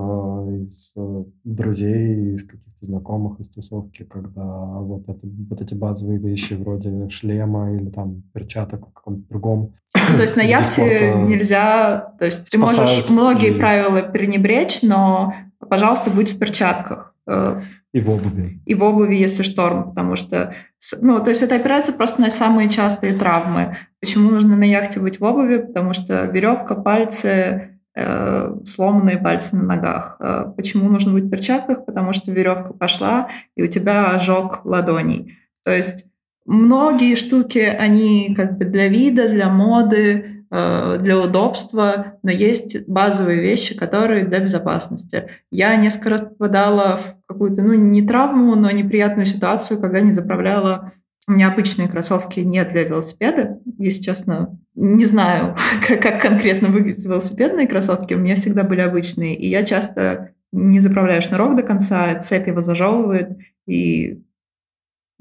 из э, друзей, из каких-то знакомых из тусовки, когда вот, это, вот эти базовые вещи вроде шлема или там перчаток в каком-то другом. То есть на яхте нельзя, то есть ты можешь многие жизнь. правила пренебречь, но, пожалуйста, будь в перчатках. Э, и в обуви. И в обуви, если шторм, потому что... Ну, то есть это опирается просто на самые частые травмы. Почему нужно на яхте быть в обуви? Потому что веревка, пальцы, э, сломанные пальцы на ногах. Э, почему нужно быть в перчатках? Потому что веревка пошла, и у тебя ожог ладоней. То есть многие штуки, они как бы для вида, для моды, для удобства, но есть базовые вещи, которые для безопасности. Я несколько раз попадала в какую-то, ну, не травму, но неприятную ситуацию, когда не заправляла у меня обычные кроссовки не для велосипеда. Если честно, не знаю, как, как конкретно выглядят велосипедные кроссовки. У меня всегда были обычные. И я часто не заправляю шнурок до конца, цепь его зажевывает. И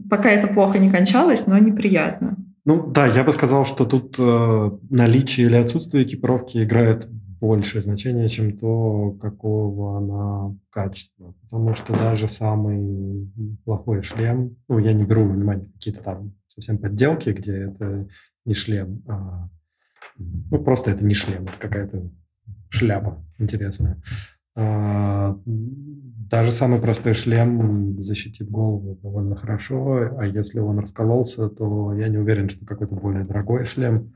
пока это плохо не кончалось, но неприятно. Ну да, я бы сказал, что тут э, наличие или отсутствие экипировки играет большее значение, чем то, какого она качества. Потому что даже самый плохой шлем, ну, я не беру внимание какие-то там совсем подделки, где это не шлем, а ну, просто это не шлем, это какая-то шляпа интересная. А, даже самый простой шлем защитит голову довольно хорошо, а если он раскололся, то я не уверен, что какой-то более дорогой шлем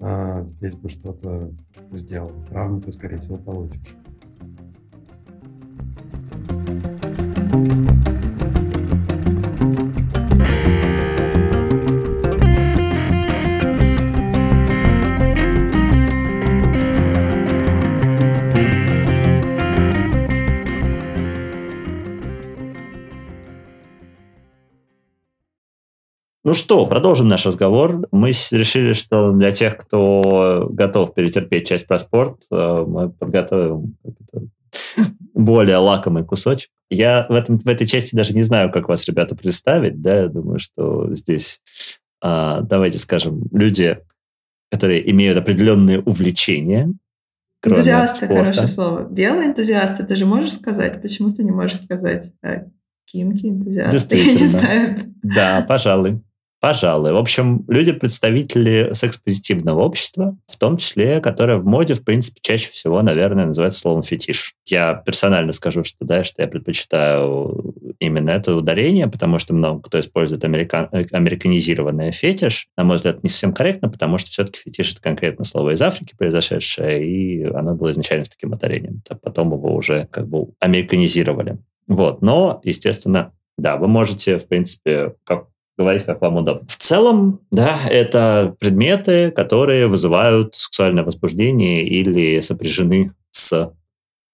а, здесь бы что-то сделал. Травму ты, скорее всего, получишь. Ну что, продолжим наш разговор. Мы решили, что для тех, кто готов перетерпеть часть про спорт, э, мы подготовим более лакомый кусочек. Я в, этом, в этой части даже не знаю, как вас, ребята, представить. Да? Я думаю, что здесь, а, давайте скажем, люди, которые имеют определенные увлечения, Энтузиасты, хорошее слово. Белые энтузиасты, ты же можешь сказать? Почему ты не можешь сказать? А, кинки, энтузиасты, я не знаю. Да, пожалуй. Пожалуй. В общем, люди-представители секс-позитивного общества, в том числе, которое в моде, в принципе, чаще всего, наверное, называется словом фетиш. Я персонально скажу, что да, что я предпочитаю именно это ударение, потому что много кто использует американ... американизированное фетиш. На мой взгляд, не совсем корректно, потому что все-таки фетиш — это конкретно слово из Африки произошедшее, и оно было изначально с таким ударением. А потом его уже как бы американизировали. Вот. Но, естественно, да, вы можете, в принципе, как говорить, как вам удобно. В целом, да, это предметы, которые вызывают сексуальное возбуждение или сопряжены с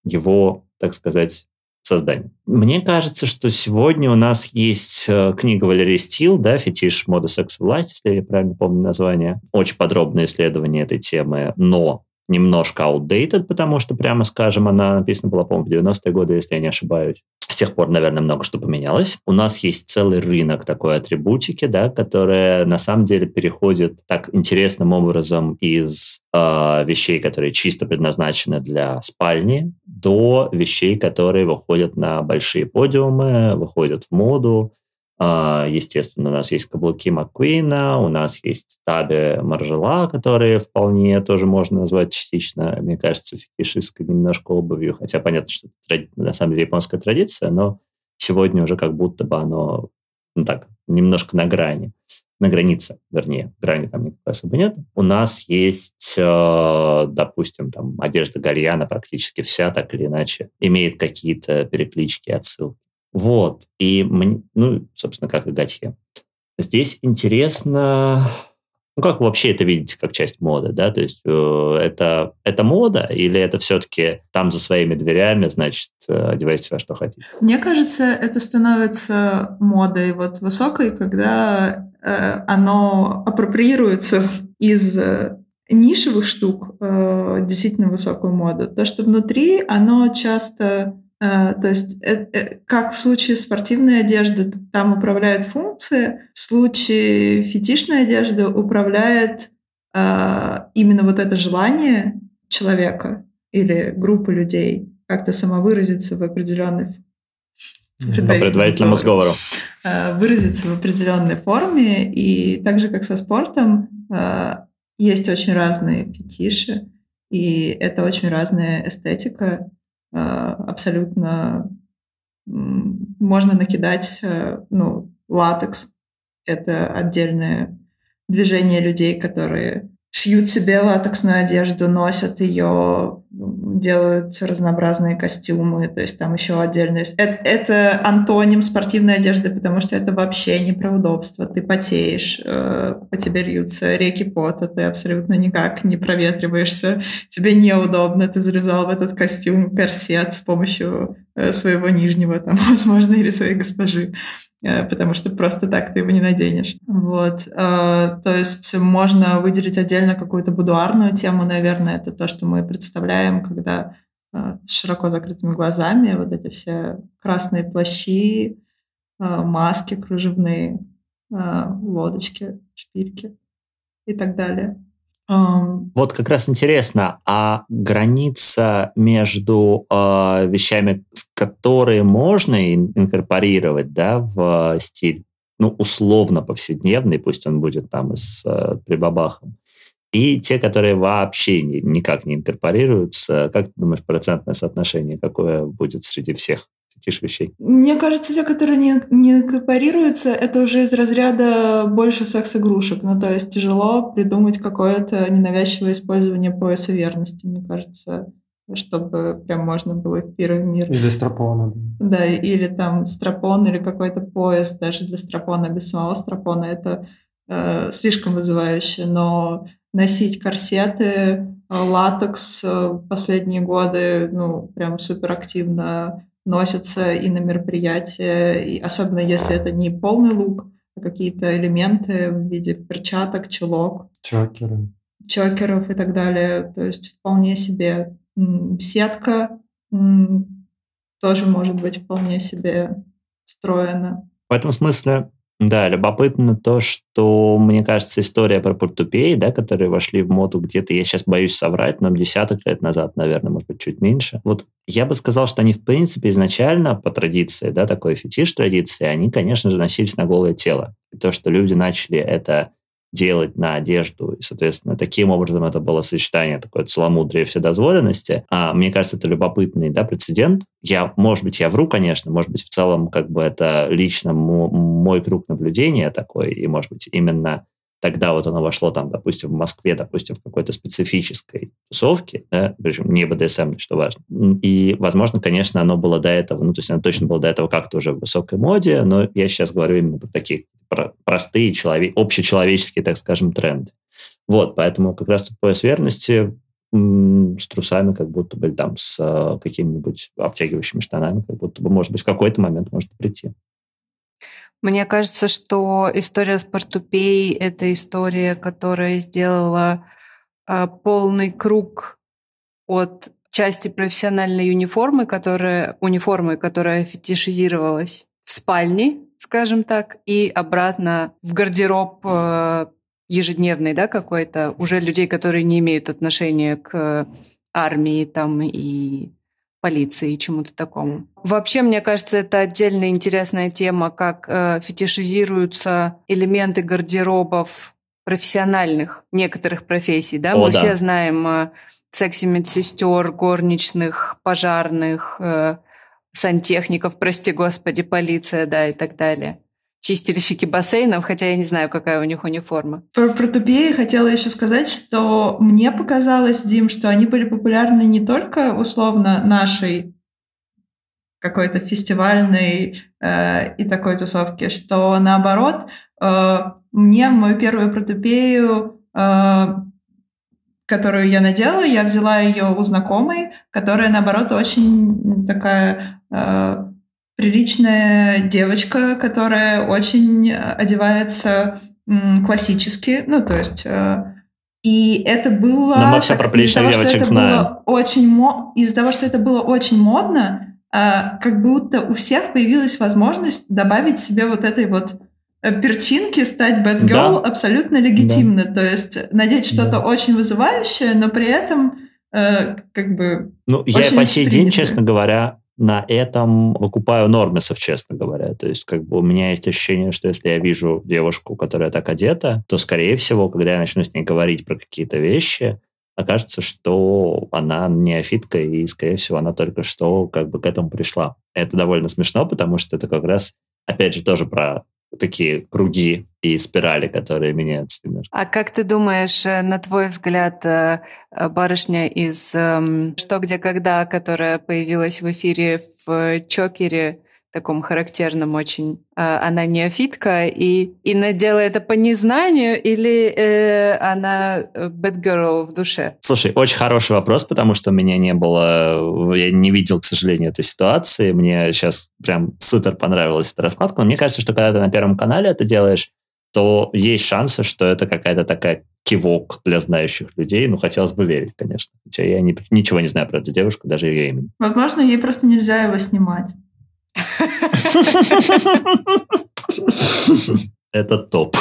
его, так сказать, созданием. Мне кажется, что сегодня у нас есть э, книга Валерии Стил, да, «Фетиш мода, секс и власть», если я правильно помню название. Очень подробное исследование этой темы, но немножко outdated, потому что, прямо скажем, она написана была, по-моему, в 90-е годы, если я не ошибаюсь. С тех пор, наверное, много что поменялось. У нас есть целый рынок такой атрибутики, да, которая на самом деле переходит так интересным образом из э, вещей, которые чисто предназначены для спальни, до вещей, которые выходят на большие подиумы, выходят в моду, естественно, у нас есть каблуки Маккуина, у нас есть таби Маржела, которые вполне тоже можно назвать частично, мне кажется, фетишистской немножко обувью, хотя понятно, что это на самом деле японская традиция, но сегодня уже как будто бы оно ну, так, немножко на грани, на границе, вернее, грани там никакой особо нет. У нас есть, э, допустим, там одежда Гальяна практически вся так или иначе имеет какие-то переклички, отсылки. Вот. И, ну, собственно, как и Готье. Здесь интересно, ну, как вы вообще это видите как часть моды, да? То есть э, это, это мода или это все-таки там за своими дверями, значит, э, одевайтесь во что хотите? Мне кажется, это становится модой вот высокой, когда э, оно апроприируется из э, нишевых штук э, действительно высокую моду. То, что внутри, оно часто то есть, э, э, как в случае спортивной одежды, там управляет функция, в случае фетишной одежды управляет а, именно вот это желание человека или группы людей как-то самовыразиться в определенной по предварительному сговору. А, выразиться в определенной форме. И так же, как со спортом, есть очень разные фетиши, и это очень разная эстетика. Э, абсолютно можно накидать э, ну, латекс. Это отдельное движение людей, которые шьют себе латексную одежду, носят ее, делают разнообразные костюмы, то есть там еще отдельные... Это, это антоним спортивной одежды, потому что это вообще не про удобство. Ты потеешь, э, по тебе льются реки пота, ты абсолютно никак не проветриваешься, тебе неудобно, ты залезал в этот костюм, корсет с помощью э, своего нижнего, там, возможно, или своей госпожи. Э, потому что просто так ты его не наденешь. Вот. Э, то есть можно выделить отдельно какую-то будуарную тему, наверное, это то, что мы представляем, когда э, с широко закрытыми глазами вот эти все красные плащи, маски кружевные, лодочки, шпильки и так далее. Вот как раз интересно, а граница между э, вещами, которые можно инкорпорировать да, в стиль, ну, условно повседневный, пусть он будет там с э, прибабахом, и те, которые вообще ни, никак не инкорпорируются. Как ты думаешь, процентное соотношение какое будет среди всех этих вещей? Мне кажется, те, которые не, не инкорпорируются, это уже из разряда больше секс-игрушек. Ну, то есть тяжело придумать какое-то ненавязчивое использование пояса верности, мне кажется чтобы прям можно было в первый мир. Или стропона. Да, или там стропон, или какой-то пояс даже для стропона, без самого стропона. Это э, слишком вызывающе, но носить корсеты, э, латекс э, последние годы, ну, прям супер активно носится и на мероприятия, и особенно если это не полный лук, а какие-то элементы в виде перчаток, чулок. Чокеры. Чокеров и так далее. То есть вполне себе сетка тоже может быть вполне себе встроена. В этом смысле да, любопытно то, что, мне кажется, история про портупеи, да, которые вошли в моду где-то, я сейчас боюсь соврать, но десяток лет назад, наверное, может быть, чуть меньше. Вот я бы сказал, что они, в принципе, изначально по традиции, да, такой фетиш традиции, они, конечно же, носились на голое тело. И то, что люди начали это делать на одежду. И, соответственно, таким образом это было сочетание такое целомудрия и вседозволенности. А мне кажется, это любопытный да, прецедент. Я, может быть, я вру, конечно, может быть, в целом как бы это лично мой круг наблюдения такой, и, может быть, именно тогда вот оно вошло там, допустим, в Москве, допустим, в какой-то специфической тусовке, да, причем не БДСМ, что важно. И, возможно, конечно, оно было до этого, ну, то есть оно точно было до этого как-то уже в высокой моде, но я сейчас говорю именно про такие про простые, человек, общечеловеческие, так скажем, тренды. Вот, поэтому как раз тут пояс верности с трусами, как будто бы там с э, какими-нибудь обтягивающими штанами, как будто бы, может быть, в какой-то момент может прийти. Мне кажется, что история с портупей – это история, которая сделала э, полный круг от части профессиональной униформы, которая, униформы, которая фетишизировалась в спальне, скажем так, и обратно в гардероб э, ежедневный, да, какой-то, уже людей, которые не имеют отношения к армии там и полиции и чему-то такому. Вообще, мне кажется, это отдельная интересная тема, как э, фетишизируются элементы гардеробов профессиональных некоторых профессий. Да? О, Мы да. все знаем э, секси-медсестер, горничных, пожарных, э, сантехников, прости господи, полиция, да, и так далее чистильщики бассейнов, хотя я не знаю, какая у них униформа. Про, про тупее хотела еще сказать, что мне показалось, Дим, что они были популярны не только условно нашей какой-то фестивальной э, и такой тусовки, что наоборот, э, мне мою первую протупею, э, которую я надела, я взяла ее у знакомой, которая наоборот очень такая э, приличная девочка, которая очень одевается классически, ну, то есть... Э, и это было... Но мы все про приличных девочек знаем. Очень мо... Из-за того, что это было очень модно, э, как будто у всех появилась возможность добавить себе вот этой вот э, перчинки, стать bad girl да. абсолютно легитимно. Да. То есть надеть что-то да. очень вызывающее, но при этом э, как бы... Ну, я по сей день, честно говоря, на этом выкупаю нормисов, честно говоря. То есть как бы у меня есть ощущение, что если я вижу девушку, которая так одета, то, скорее всего, когда я начну с ней говорить про какие-то вещи, окажется, что она неофитка, и, скорее всего, она только что как бы к этому пришла. Это довольно смешно, потому что это как раз, опять же, тоже про такие круги и спирали, которые меняются. А как ты думаешь, э, на твой взгляд, э, э, барышня из «Что, где, когда», которая появилась в эфире в Чокере, таком характерном очень. А, она неофитка, и Инна делает это по незнанию, или э, она bad girl в душе? Слушай, очень хороший вопрос, потому что у меня не было, я не видел, к сожалению, этой ситуации. Мне сейчас прям супер понравилась эта раскладка. Но мне кажется, что когда ты на Первом канале это делаешь, то есть шансы, что это какая-то такая кивок для знающих людей. Ну, хотелось бы верить, конечно. Хотя я не, ничего не знаю про эту девушку, даже ее имени. Возможно, ей просто нельзя его снимать. Это топ.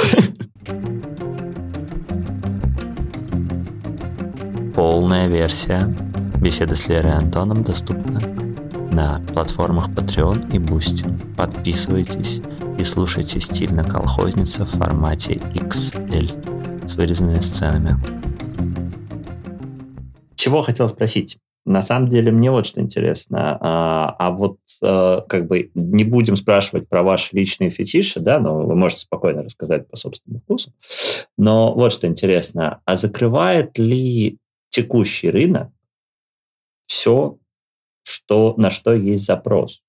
Полная версия беседы с Лерой Антоном доступна на платформах Patreon и Boosty. Подписывайтесь и слушайте «Стильно колхозница» в формате XL с вырезанными сценами. Чего хотел спросить? На самом деле мне вот что интересно. А, а вот а, как бы не будем спрашивать про ваши личные фетиши, да, но вы можете спокойно рассказать по собственному вкусу. Но вот что интересно. А закрывает ли текущий рынок все, что, на что есть запрос?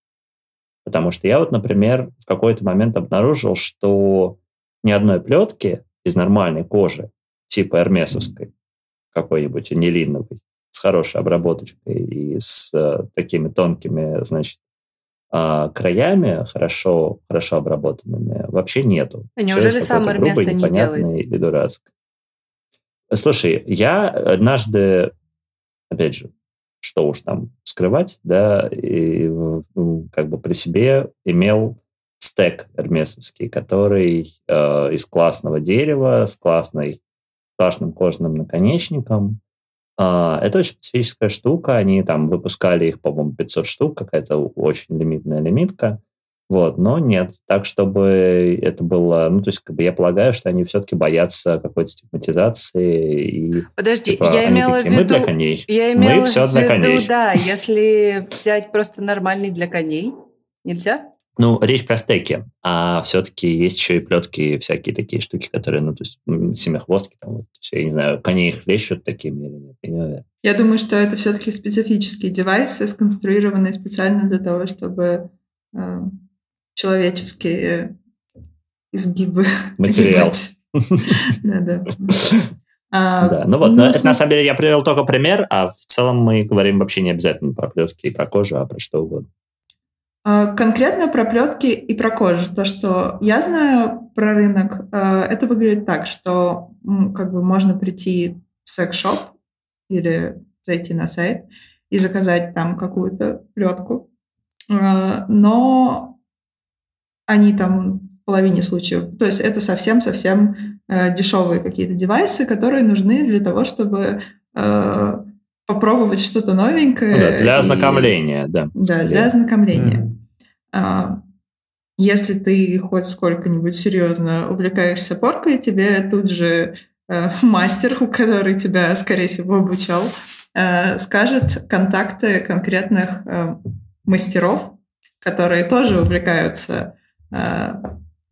Потому что я вот, например, в какой-то момент обнаружил, что ни одной плетки из нормальной кожи, типа эрмесовской, какой-нибудь анилиновой, хорошей обработочкой и с э, такими тонкими, значит, э, краями, хорошо, хорошо обработанными, вообще нету. А неужели сам Эрмес это не делает? и дурацкое. Слушай, я однажды, опять же, что уж там скрывать, да, и как бы при себе имел стек эрмесовский, который э, из классного дерева, с классной, классным кожаным наконечником. Э, это очень специфическая штука, они там выпускали их, по-моему, 500 штук, какая-то очень лимитная лимитка. Вот, но нет, так, чтобы это было... Ну, то есть, как бы я полагаю, что они все-таки боятся какой-то стигматизации. И, Подожди, типа, я имела такие, в виду... Мы для коней. Я имела мы все в для виду, коней. да, если взять просто нормальный для коней, нельзя? Ну, речь про стеки, а все-таки есть еще и плетки, всякие такие штуки, которые, ну, то есть семихвостки, там, вот, все, я не знаю, коней их лещут такими или нет, я не уверен. Я думаю, что это все-таки специфические девайсы, сконструированные специально для того, чтобы э, человеческие изгибы. Материал. Да-да. А, да, ну вот, ну, это на самом деле я привел только пример, а в целом мы говорим вообще не обязательно про плетки и про кожу, а про что угодно. А, конкретно про плетки и про кожу. То, что я знаю про рынок, а, это выглядит так, что как бы можно прийти в секс-шоп или зайти на сайт и заказать там какую-то плетку, но они там в половине случаев. То есть это совсем-совсем э, дешевые какие-то девайсы, которые нужны для того, чтобы э, попробовать что-то новенькое. Ну да, для ознакомления, и, да. Да, для ознакомления. Mm. А, если ты хоть сколько-нибудь серьезно увлекаешься поркой, тебе тут же э, мастер, который тебя, скорее всего, обучал, э, скажет контакты конкретных э, мастеров, которые тоже увлекаются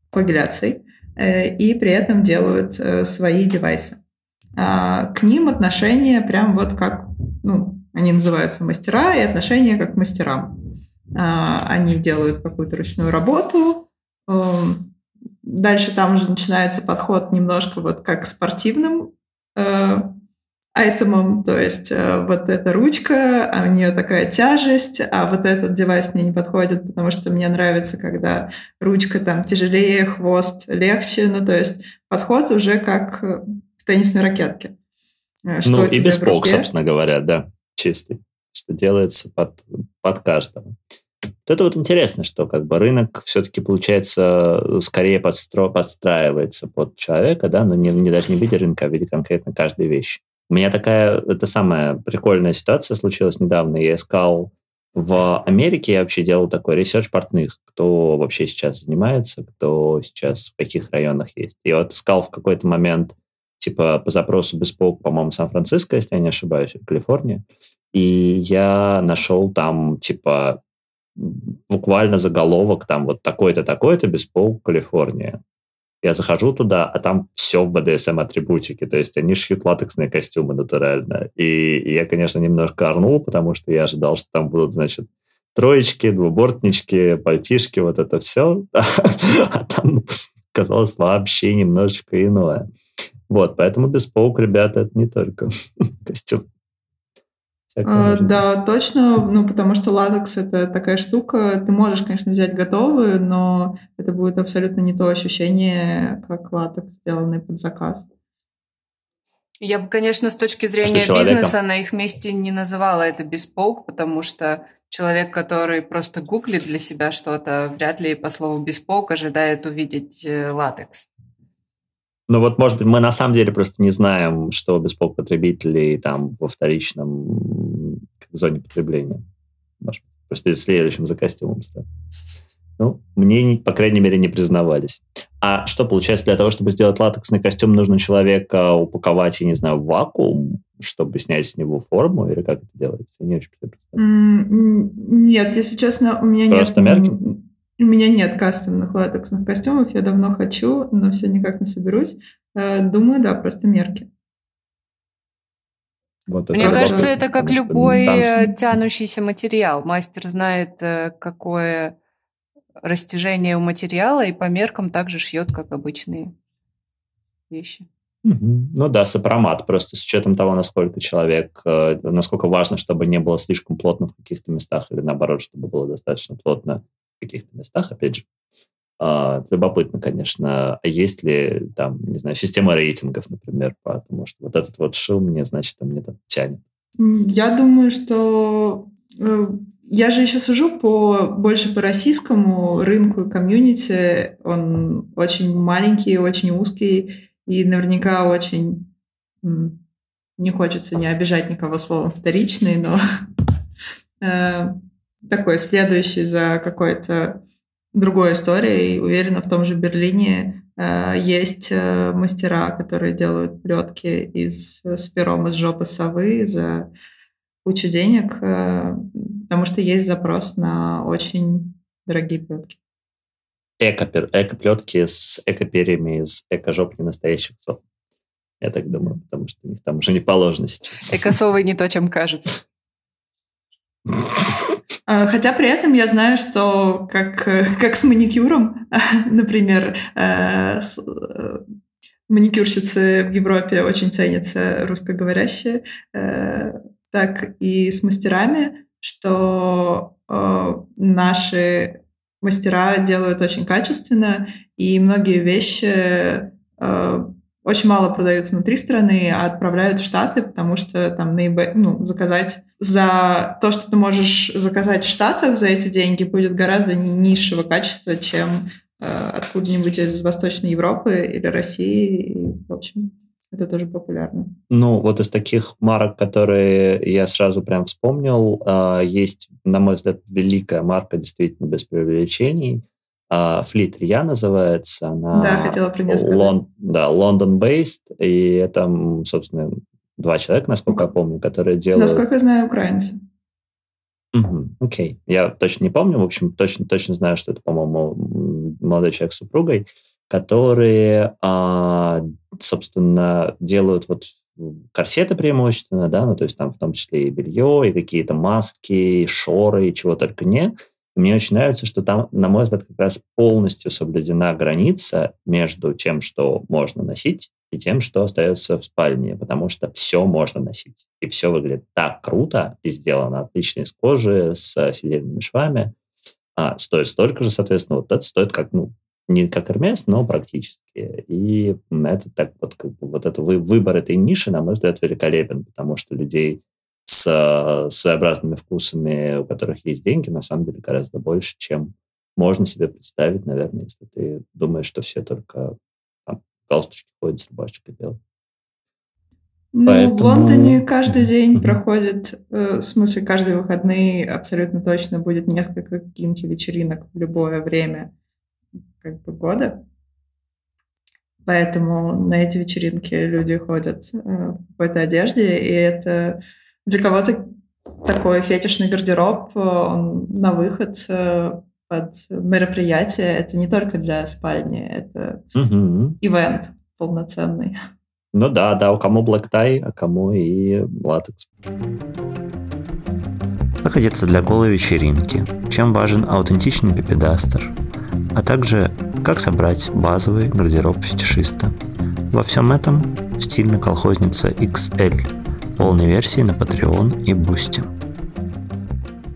коагуляцией э, и при этом делают свои девайсы. А, к ним отношение прям вот как, ну, они называются мастера, и отношение как к мастерам. А, они делают какую-то ручную работу, Дальше там уже начинается подход немножко вот как к спортивным айтемом, то есть э, вот эта ручка, а у нее такая тяжесть, а вот этот девайс мне не подходит, потому что мне нравится, когда ручка там тяжелее, хвост легче, ну то есть подход уже как в теннисной ракетке. Э, что ну и без полк, собственно говоря, да, чистый, что делается под, под каждого. Вот это вот интересно, что как бы рынок все-таки, получается, скорее подстро, подстраивается под человека, да, но не, не даже не в виде рынка, а в виде конкретно каждой вещи. У меня такая, это самая прикольная ситуация случилась недавно. Я искал в Америке, я вообще делал такой research портных, кто вообще сейчас занимается, кто сейчас в каких районах есть. Я вот искал в какой-то момент, типа по запросу Bespoke, по-моему, Сан-Франциско, если я не ошибаюсь, Калифорния. И я нашел там, типа, буквально заголовок, там вот такой-то, такой-то, Bespoke, Калифорния. Я захожу туда, а там все в BDSM-атрибутике, то есть они шьют латексные костюмы натурально. И, я, конечно, немножко орнул, потому что я ожидал, что там будут, значит, троечки, двубортнички, пальтишки, вот это все. А там казалось вообще немножечко иное. Вот, поэтому беспоук, ребята, это не только костюм. А, да, точно, ну, потому что латекс — это такая штука, ты можешь, конечно, взять готовую, но это будет абсолютно не то ощущение, как латекс, сделанный под заказ. Я бы, конечно, с точки зрения что бизнеса на их месте не называла это беспоук, потому что человек, который просто гуглит для себя что-то, вряд ли по слову беспоук ожидает увидеть э, латекс. Ну вот, может быть, мы на самом деле просто не знаем, что беспок потребителей там во вторичном зоне потребления. Может, просто следующим за костюмом сразу. Ну, мне, по крайней мере, не признавались. А что получается, для того, чтобы сделать латексный костюм, нужно человека упаковать, я не знаю, в вакуум, чтобы снять с него форму, или как это делается? Я не очень представляю. Нет, если честно, у меня Просто нет... мерки? У меня нет кастомных латексных костюмов, я давно хочу, но все никак не соберусь. Э, думаю, да, просто мерки. Вот Мне кажется, это как любой там... тянущийся материал. Мастер знает, э, какое растяжение у материала, и по меркам также шьет, как обычные вещи. Угу. Ну да, сопромат, просто с учетом того, насколько человек, э, насколько важно, чтобы не было слишком плотно в каких-то местах, или наоборот, чтобы было достаточно плотно каких-то местах, опять же. Э, любопытно, конечно, а есть ли там, не знаю, система рейтингов, например, потому что вот этот вот шил мне, значит, мне там тянет. Я думаю, что э, я же еще сужу по, больше по российскому рынку и комьюнити. Он очень маленький, очень узкий и наверняка очень... Не хочется не обижать никого словом вторичный, но э, такой следующий за какой-то другой историей. Уверена, в том же Берлине э, есть э, мастера, которые делают плетки из, с пером из жопы совы за кучу денег, э, потому что есть запрос на очень дорогие плетки. Эко-плетки с эко-перьями из эко-жоп настоящих сов. Я так думаю, потому что у них там уже не положено сейчас. Эко-совы не то, чем кажется. А, хотя при этом я знаю, что как, как с маникюром, например, э, с, э, маникюрщицы в Европе очень ценятся русскоговорящие, э, так и с мастерами, что наши мастера делают очень качественно, и многие вещи очень мало продают внутри страны, а отправляют в Штаты, потому что там на ну, заказать за то, что ты можешь заказать в Штатах за эти деньги, будет гораздо низшего качества, чем э, откуда-нибудь из Восточной Европы или России. И, в общем, это тоже популярно. Ну, вот из таких марок, которые я сразу прям вспомнил, э, есть, на мой взгляд, великая марка, действительно, без преувеличений. Флит uh, Рия называется. Она да, хотела про нее сказать. Лон, да, London-based, и это, собственно, два человека, насколько я помню, которые делают... Насколько я знаю, украинцы. Угу, окей. Я точно не помню, в общем, точно, точно знаю, что это, по-моему, молодой человек с супругой, которые, а, собственно, делают вот корсеты преимущественно, да, ну, то есть там в том числе и белье, и какие-то маски, и шоры, и чего только не. Мне очень нравится, что там, на мой взгляд, как раз полностью соблюдена граница между тем, что можно носить, и тем, что остается в спальне, потому что все можно носить. И все выглядит так круто и сделано отлично из кожи, с сидельными швами. А, стоит столько же, соответственно, вот это стоит как, ну, не как Hermes, но практически. И это так вот, как бы, вот это вы, выбор этой ниши, на мой взгляд, великолепен, потому что людей с своеобразными вкусами, у которых есть деньги, на самом деле гораздо больше, чем можно себе представить, наверное, если ты думаешь, что все только галстучки ходят с рубашечкой делают. Ну, Поэтому... в Лондоне каждый день проходит, э, в смысле, каждые выходные абсолютно точно будет несколько каких-нибудь вечеринок в любое время как бы года. Поэтому на эти вечеринки люди ходят э, в какой-то одежде, и это для кого-то такой фетишный гардероб, э, он на выход э, под мероприятие. Это не только для спальни, это угу. ивент полноценный. Ну да, да, у кому black tie, а кому и латекс. Как одеться для голой вечеринки? Чем важен аутентичный пипедастер? А также, как собрать базовый гардероб фетишиста? Во всем этом в стильной колхознице XL – полной версии на Patreon и Boosty.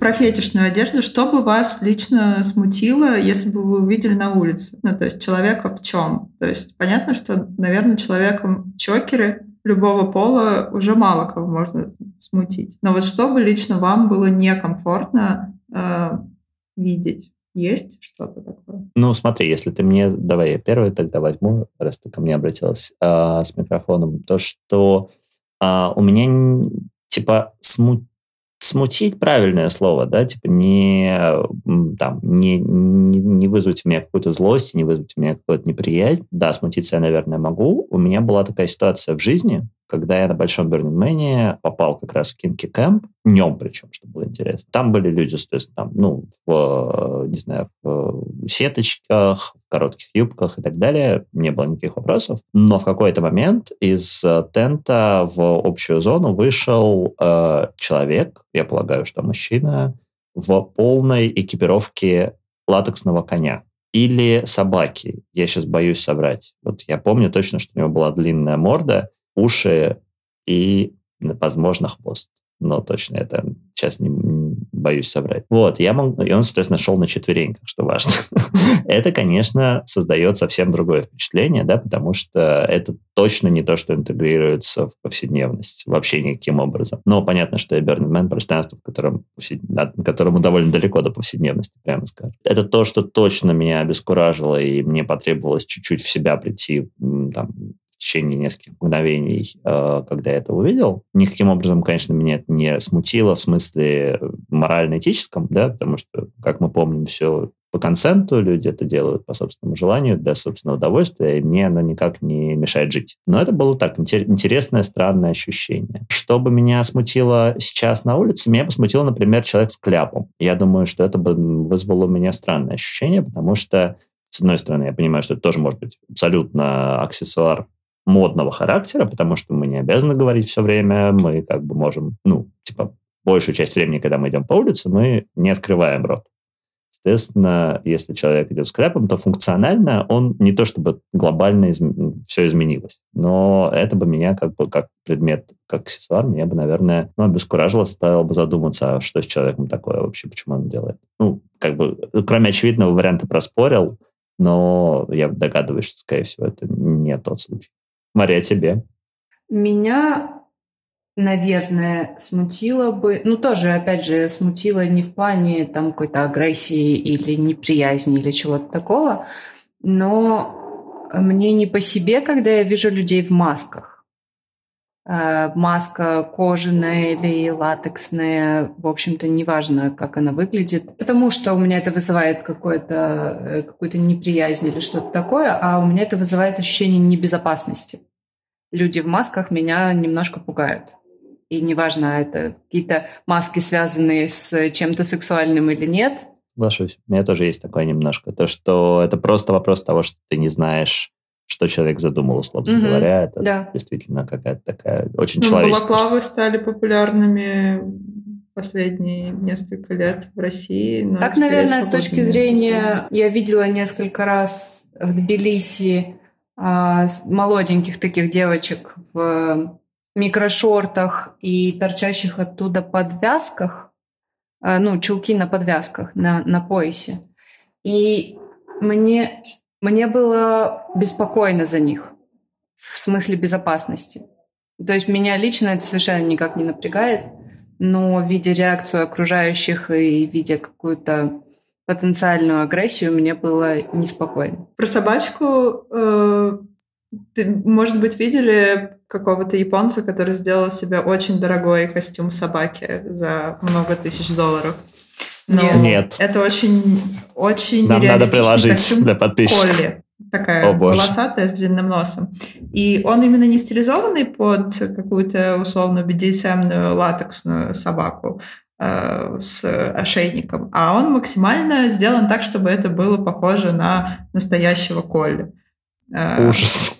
Про фетишную одежду, что бы вас лично смутило, если бы вы увидели на улице? Ну, то есть человека в чем? То есть понятно, что, наверное, человеком чокеры любого пола уже мало кого можно смутить. Но вот что бы лично вам было некомфортно э, видеть? Есть что-то такое? Ну, смотри, если ты мне... Давай я первый тогда возьму, раз ты ко мне обратилась э, с микрофоном. То, что а, у меня типа смут... смутить правильное слово, да, типа не, там, не, не, не вызвать у меня какую-то злость, не вызвать у меня какую-то неприязнь. Да, смутиться я, наверное, могу. У меня была такая ситуация в жизни, когда я на Большом Man попал как раз в Кинки Кэмп, днем причем, что было интересно. Там были люди, соответственно, там, ну, в, не знаю, в сеточках, в коротких юбках и так далее. Не было никаких вопросов. Но в какой-то момент из э, тента в общую зону вышел э, человек, я полагаю, что мужчина, в полной экипировке латексного коня или собаки. Я сейчас боюсь собрать. Вот я помню точно, что у него была длинная морда, уши и, возможно, хвост. Но точно это сейчас не боюсь соврать. Вот, я мог, и он, соответственно, шел на четвереньках, что важно. это, конечно, создает совсем другое впечатление, да, потому что это точно не то, что интегрируется в повседневность вообще никаким образом. Но понятно, что и пространство, в котором, которому довольно далеко до повседневности, прямо скажем. Это то, что точно меня обескуражило, и мне потребовалось чуть-чуть в себя прийти, там, течение нескольких мгновений, э, когда я это увидел. Никаким образом, конечно, меня это не смутило в смысле морально-этическом, да, потому что, как мы помним, все по консенту, люди это делают по собственному желанию, для собственного удовольствия, и мне оно никак не мешает жить. Но это было так, интересное, странное ощущение. Что бы меня смутило сейчас на улице, меня бы смутило, например, человек с кляпом. Я думаю, что это бы вызвало у меня странное ощущение, потому что с одной стороны, я понимаю, что это тоже может быть абсолютно аксессуар модного характера, потому что мы не обязаны говорить все время, мы как бы можем, ну, типа, большую часть времени, когда мы идем по улице, мы не открываем рот. Соответственно, если человек идет с кляпом, то функционально он не то чтобы глобально из... все изменилось, но это бы меня как бы как предмет, как аксессуар, меня бы, наверное, ну, обескуражило, стало бы задуматься, а что с человеком такое вообще, почему он делает. Ну, как бы, кроме очевидного варианта проспорил, но я догадываюсь, что, скорее всего, это не тот случай. Мария, тебе? Меня, наверное, смутило бы, ну тоже, опять же, смутило не в плане там какой-то агрессии или неприязни или чего-то такого, но мне не по себе, когда я вижу людей в масках. Э, маска кожаная или латексная, в общем-то, неважно, как она выглядит, потому что у меня это вызывает какое-то, э, какую-то неприязнь или что-то такое, а у меня это вызывает ощущение небезопасности. Люди в масках меня немножко пугают. И неважно, это какие-то маски, связанные с чем-то сексуальным или нет. Соглашусь. У меня тоже есть такое немножко. То, что это просто вопрос того, что ты не знаешь, что человек задумал, условно угу, говоря. Это да. действительно какая-то такая очень ну, человеческая... Балаклавы стали популярными последние несколько лет в России. Но так, наверное, с точки зрения... Я видела несколько раз в Тбилиси а, молоденьких таких девочек в микрошортах и торчащих оттуда подвязках, а, ну, чулки на подвязках, на, на поясе. И мне мне было беспокойно за них в смысле безопасности. То есть меня лично это совершенно никак не напрягает, но видя реакцию окружающих и видя какую-то потенциальную агрессию, мне было неспокойно. Про собачку э, ты, может быть, видели какого-то японца, который сделал себе очень дорогой костюм собаки за много тысяч долларов? Но Нет. Это очень, очень Нам надо приложить для подписчиков. Колли. Такая О, волосатая с длинным носом. И он именно не стилизованный под какую-то условно BDSM-ную латексную собаку э, с ошейником, а он максимально сделан так, чтобы это было похоже на настоящего Колли. Э, Ужас.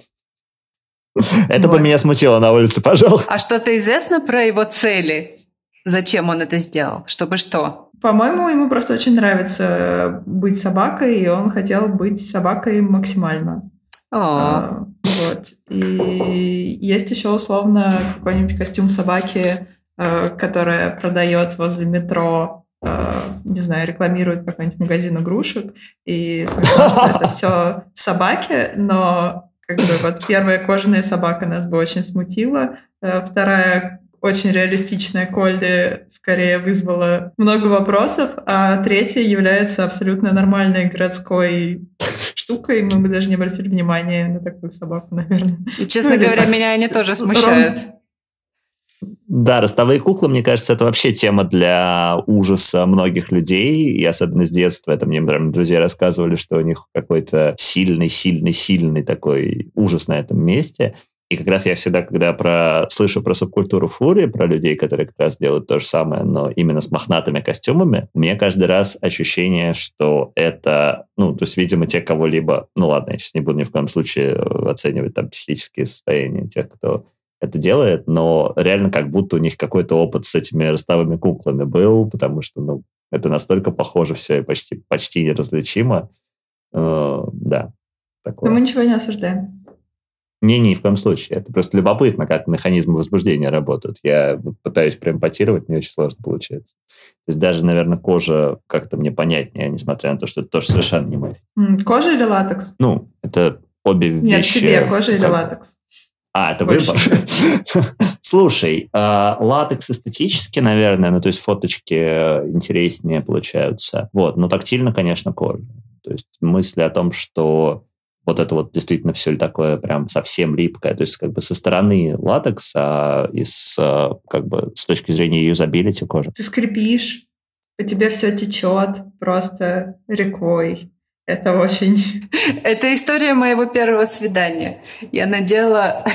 Это бы меня смутило на улице, пожалуй. А что-то известно про его цели? Зачем он это сделал? Чтобы что? По-моему, ему просто очень нравится быть собакой, и он хотел быть собакой максимально. А, вот. И есть еще условно какой-нибудь костюм собаки, э, которая продает возле метро э, не знаю, рекламирует какой-нибудь магазин игрушек, и смешно, что это все собаки, но как бы вот первая кожаная собака нас бы очень смутила, э, вторая очень реалистичная Колли скорее вызвала много вопросов, а третья является абсолютно нормальной городской штукой. Мы бы даже не обратили внимания на такую собаку, наверное. И, честно ну, говоря, меня они тоже смущают. Да, ростовые куклы, мне кажется, это вообще тема для ужаса многих людей, и особенно с детства. Это мне прям друзья рассказывали, что у них какой-то сильный-сильный-сильный такой ужас на этом месте. И как раз я всегда, когда про, слышу про субкультуру фури, про людей, которые как раз делают то же самое, но именно с мохнатыми костюмами, у меня каждый раз ощущение, что это, ну, то есть, видимо, те кого-либо, ну ладно, я сейчас не буду ни в коем случае оценивать там психические состояния тех, кто это делает, но реально как будто у них какой-то опыт с этими ростовыми куклами был, потому что, ну, это настолько похоже все и почти, почти неразличимо. Э, да. Такое. Но мы ничего не осуждаем. Не, ни в коем случае. Это просто любопытно, как механизмы возбуждения работают. Я пытаюсь преэмпатировать, мне очень сложно получается. То есть даже, наверное, кожа как-то мне понятнее, несмотря на то, что это тоже совершенно не мой. Кожа или латекс? Ну, это обе Нет, вещи. Нет, тебе кожа или латекс? А, это выбор. Слушай, а, латекс эстетически, наверное, ну, то есть фоточки интереснее получаются. Вот, но тактильно, конечно, кожа. То есть мысли о том, что вот это вот действительно все такое прям совсем липкое. То есть как бы со стороны латекс, а из как бы с точки зрения юзабилити кожи. Ты скрипишь, по тебе все течет просто рекой. Это очень... Это история моего первого свидания. Я надела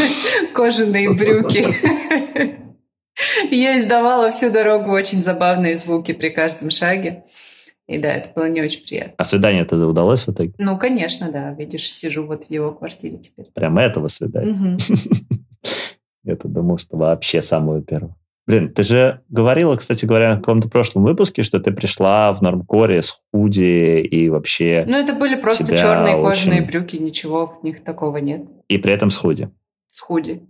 кожаные брюки. Я издавала всю дорогу очень забавные звуки при каждом шаге. И да, это было не очень приятно. А свидание это удалось в итоге? Ну, конечно, да. Видишь, сижу вот в его квартире теперь. Прям этого свидания? Я-то думал, что вообще самого первого. Блин, ты же говорила, кстати говоря, в каком-то прошлом выпуске, что ты пришла в нормкоре с худи и вообще... Ну, это были просто черные кожаные брюки, ничего в них такого нет. И при этом с худи? С худи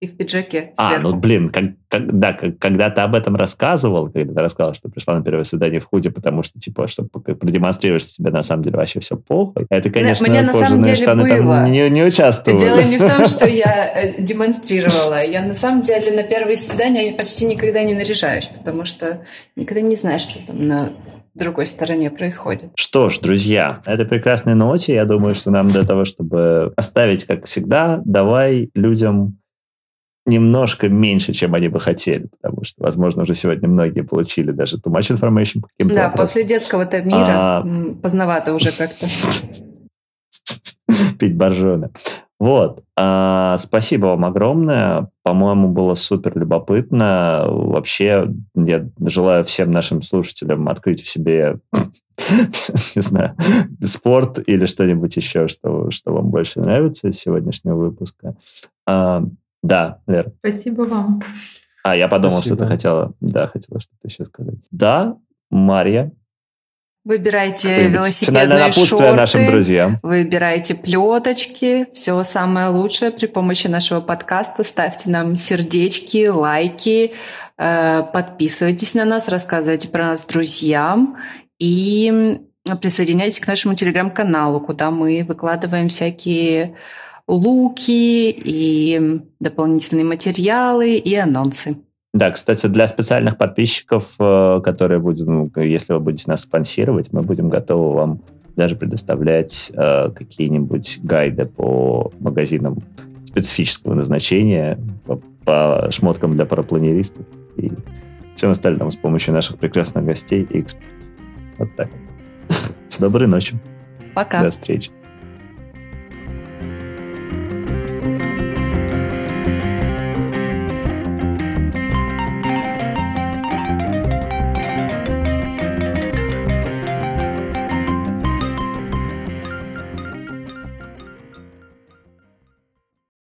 и в пиджаке сверху. А, ну, блин, как, как, да, как, когда ты об этом рассказывал, когда ты рассказал, что пришла на первое свидание в худе, потому что, типа, чтобы продемонстрировать, что тебе на самом деле вообще все плохо. Это, конечно, Мне на самом деле штаны было. там не, не участвовали. Дело не в том, что я э, демонстрировала. Я на самом деле на первые свидания почти никогда не наряжаюсь, потому что никогда не знаешь, что там на другой стороне происходит. Что ж, друзья, это прекрасной ноте. Я думаю, что нам для того, чтобы оставить, как всегда, давай людям немножко меньше, чем они бы хотели, потому что, возможно, уже сегодня многие получили даже too much information по каким-то Да, вопросам. после детского-то мира а... поздновато уже как-то. Пить боржоми. Вот. А, спасибо вам огромное. По-моему, было супер любопытно. Вообще, я желаю всем нашим слушателям открыть в себе, не знаю, спорт или что-нибудь еще, что, что вам больше нравится из сегодняшнего выпуска. А, да, Лер. Спасибо вам. А, я подумал, Спасибо. что ты хотела, да, хотела что-то еще сказать. Да, Марья. Выбирайте велосипедные шорты, нашим друзьям. Выбирайте плеточки. Все самое лучшее при помощи нашего подкаста. Ставьте нам сердечки, лайки, э, подписывайтесь на нас, рассказывайте про нас друзьям и присоединяйтесь к нашему телеграм-каналу, куда мы выкладываем всякие луки и дополнительные материалы и анонсы. Да, кстати, для специальных подписчиков, э, которые будут, ну, если вы будете нас спонсировать, мы будем готовы вам даже предоставлять э, какие-нибудь гайды по магазинам специфического назначения, по, по шмоткам для парапланеристов и всем остальным с помощью наших прекрасных гостей и экспертов. Вот так. Доброй ночи. Пока. До встречи.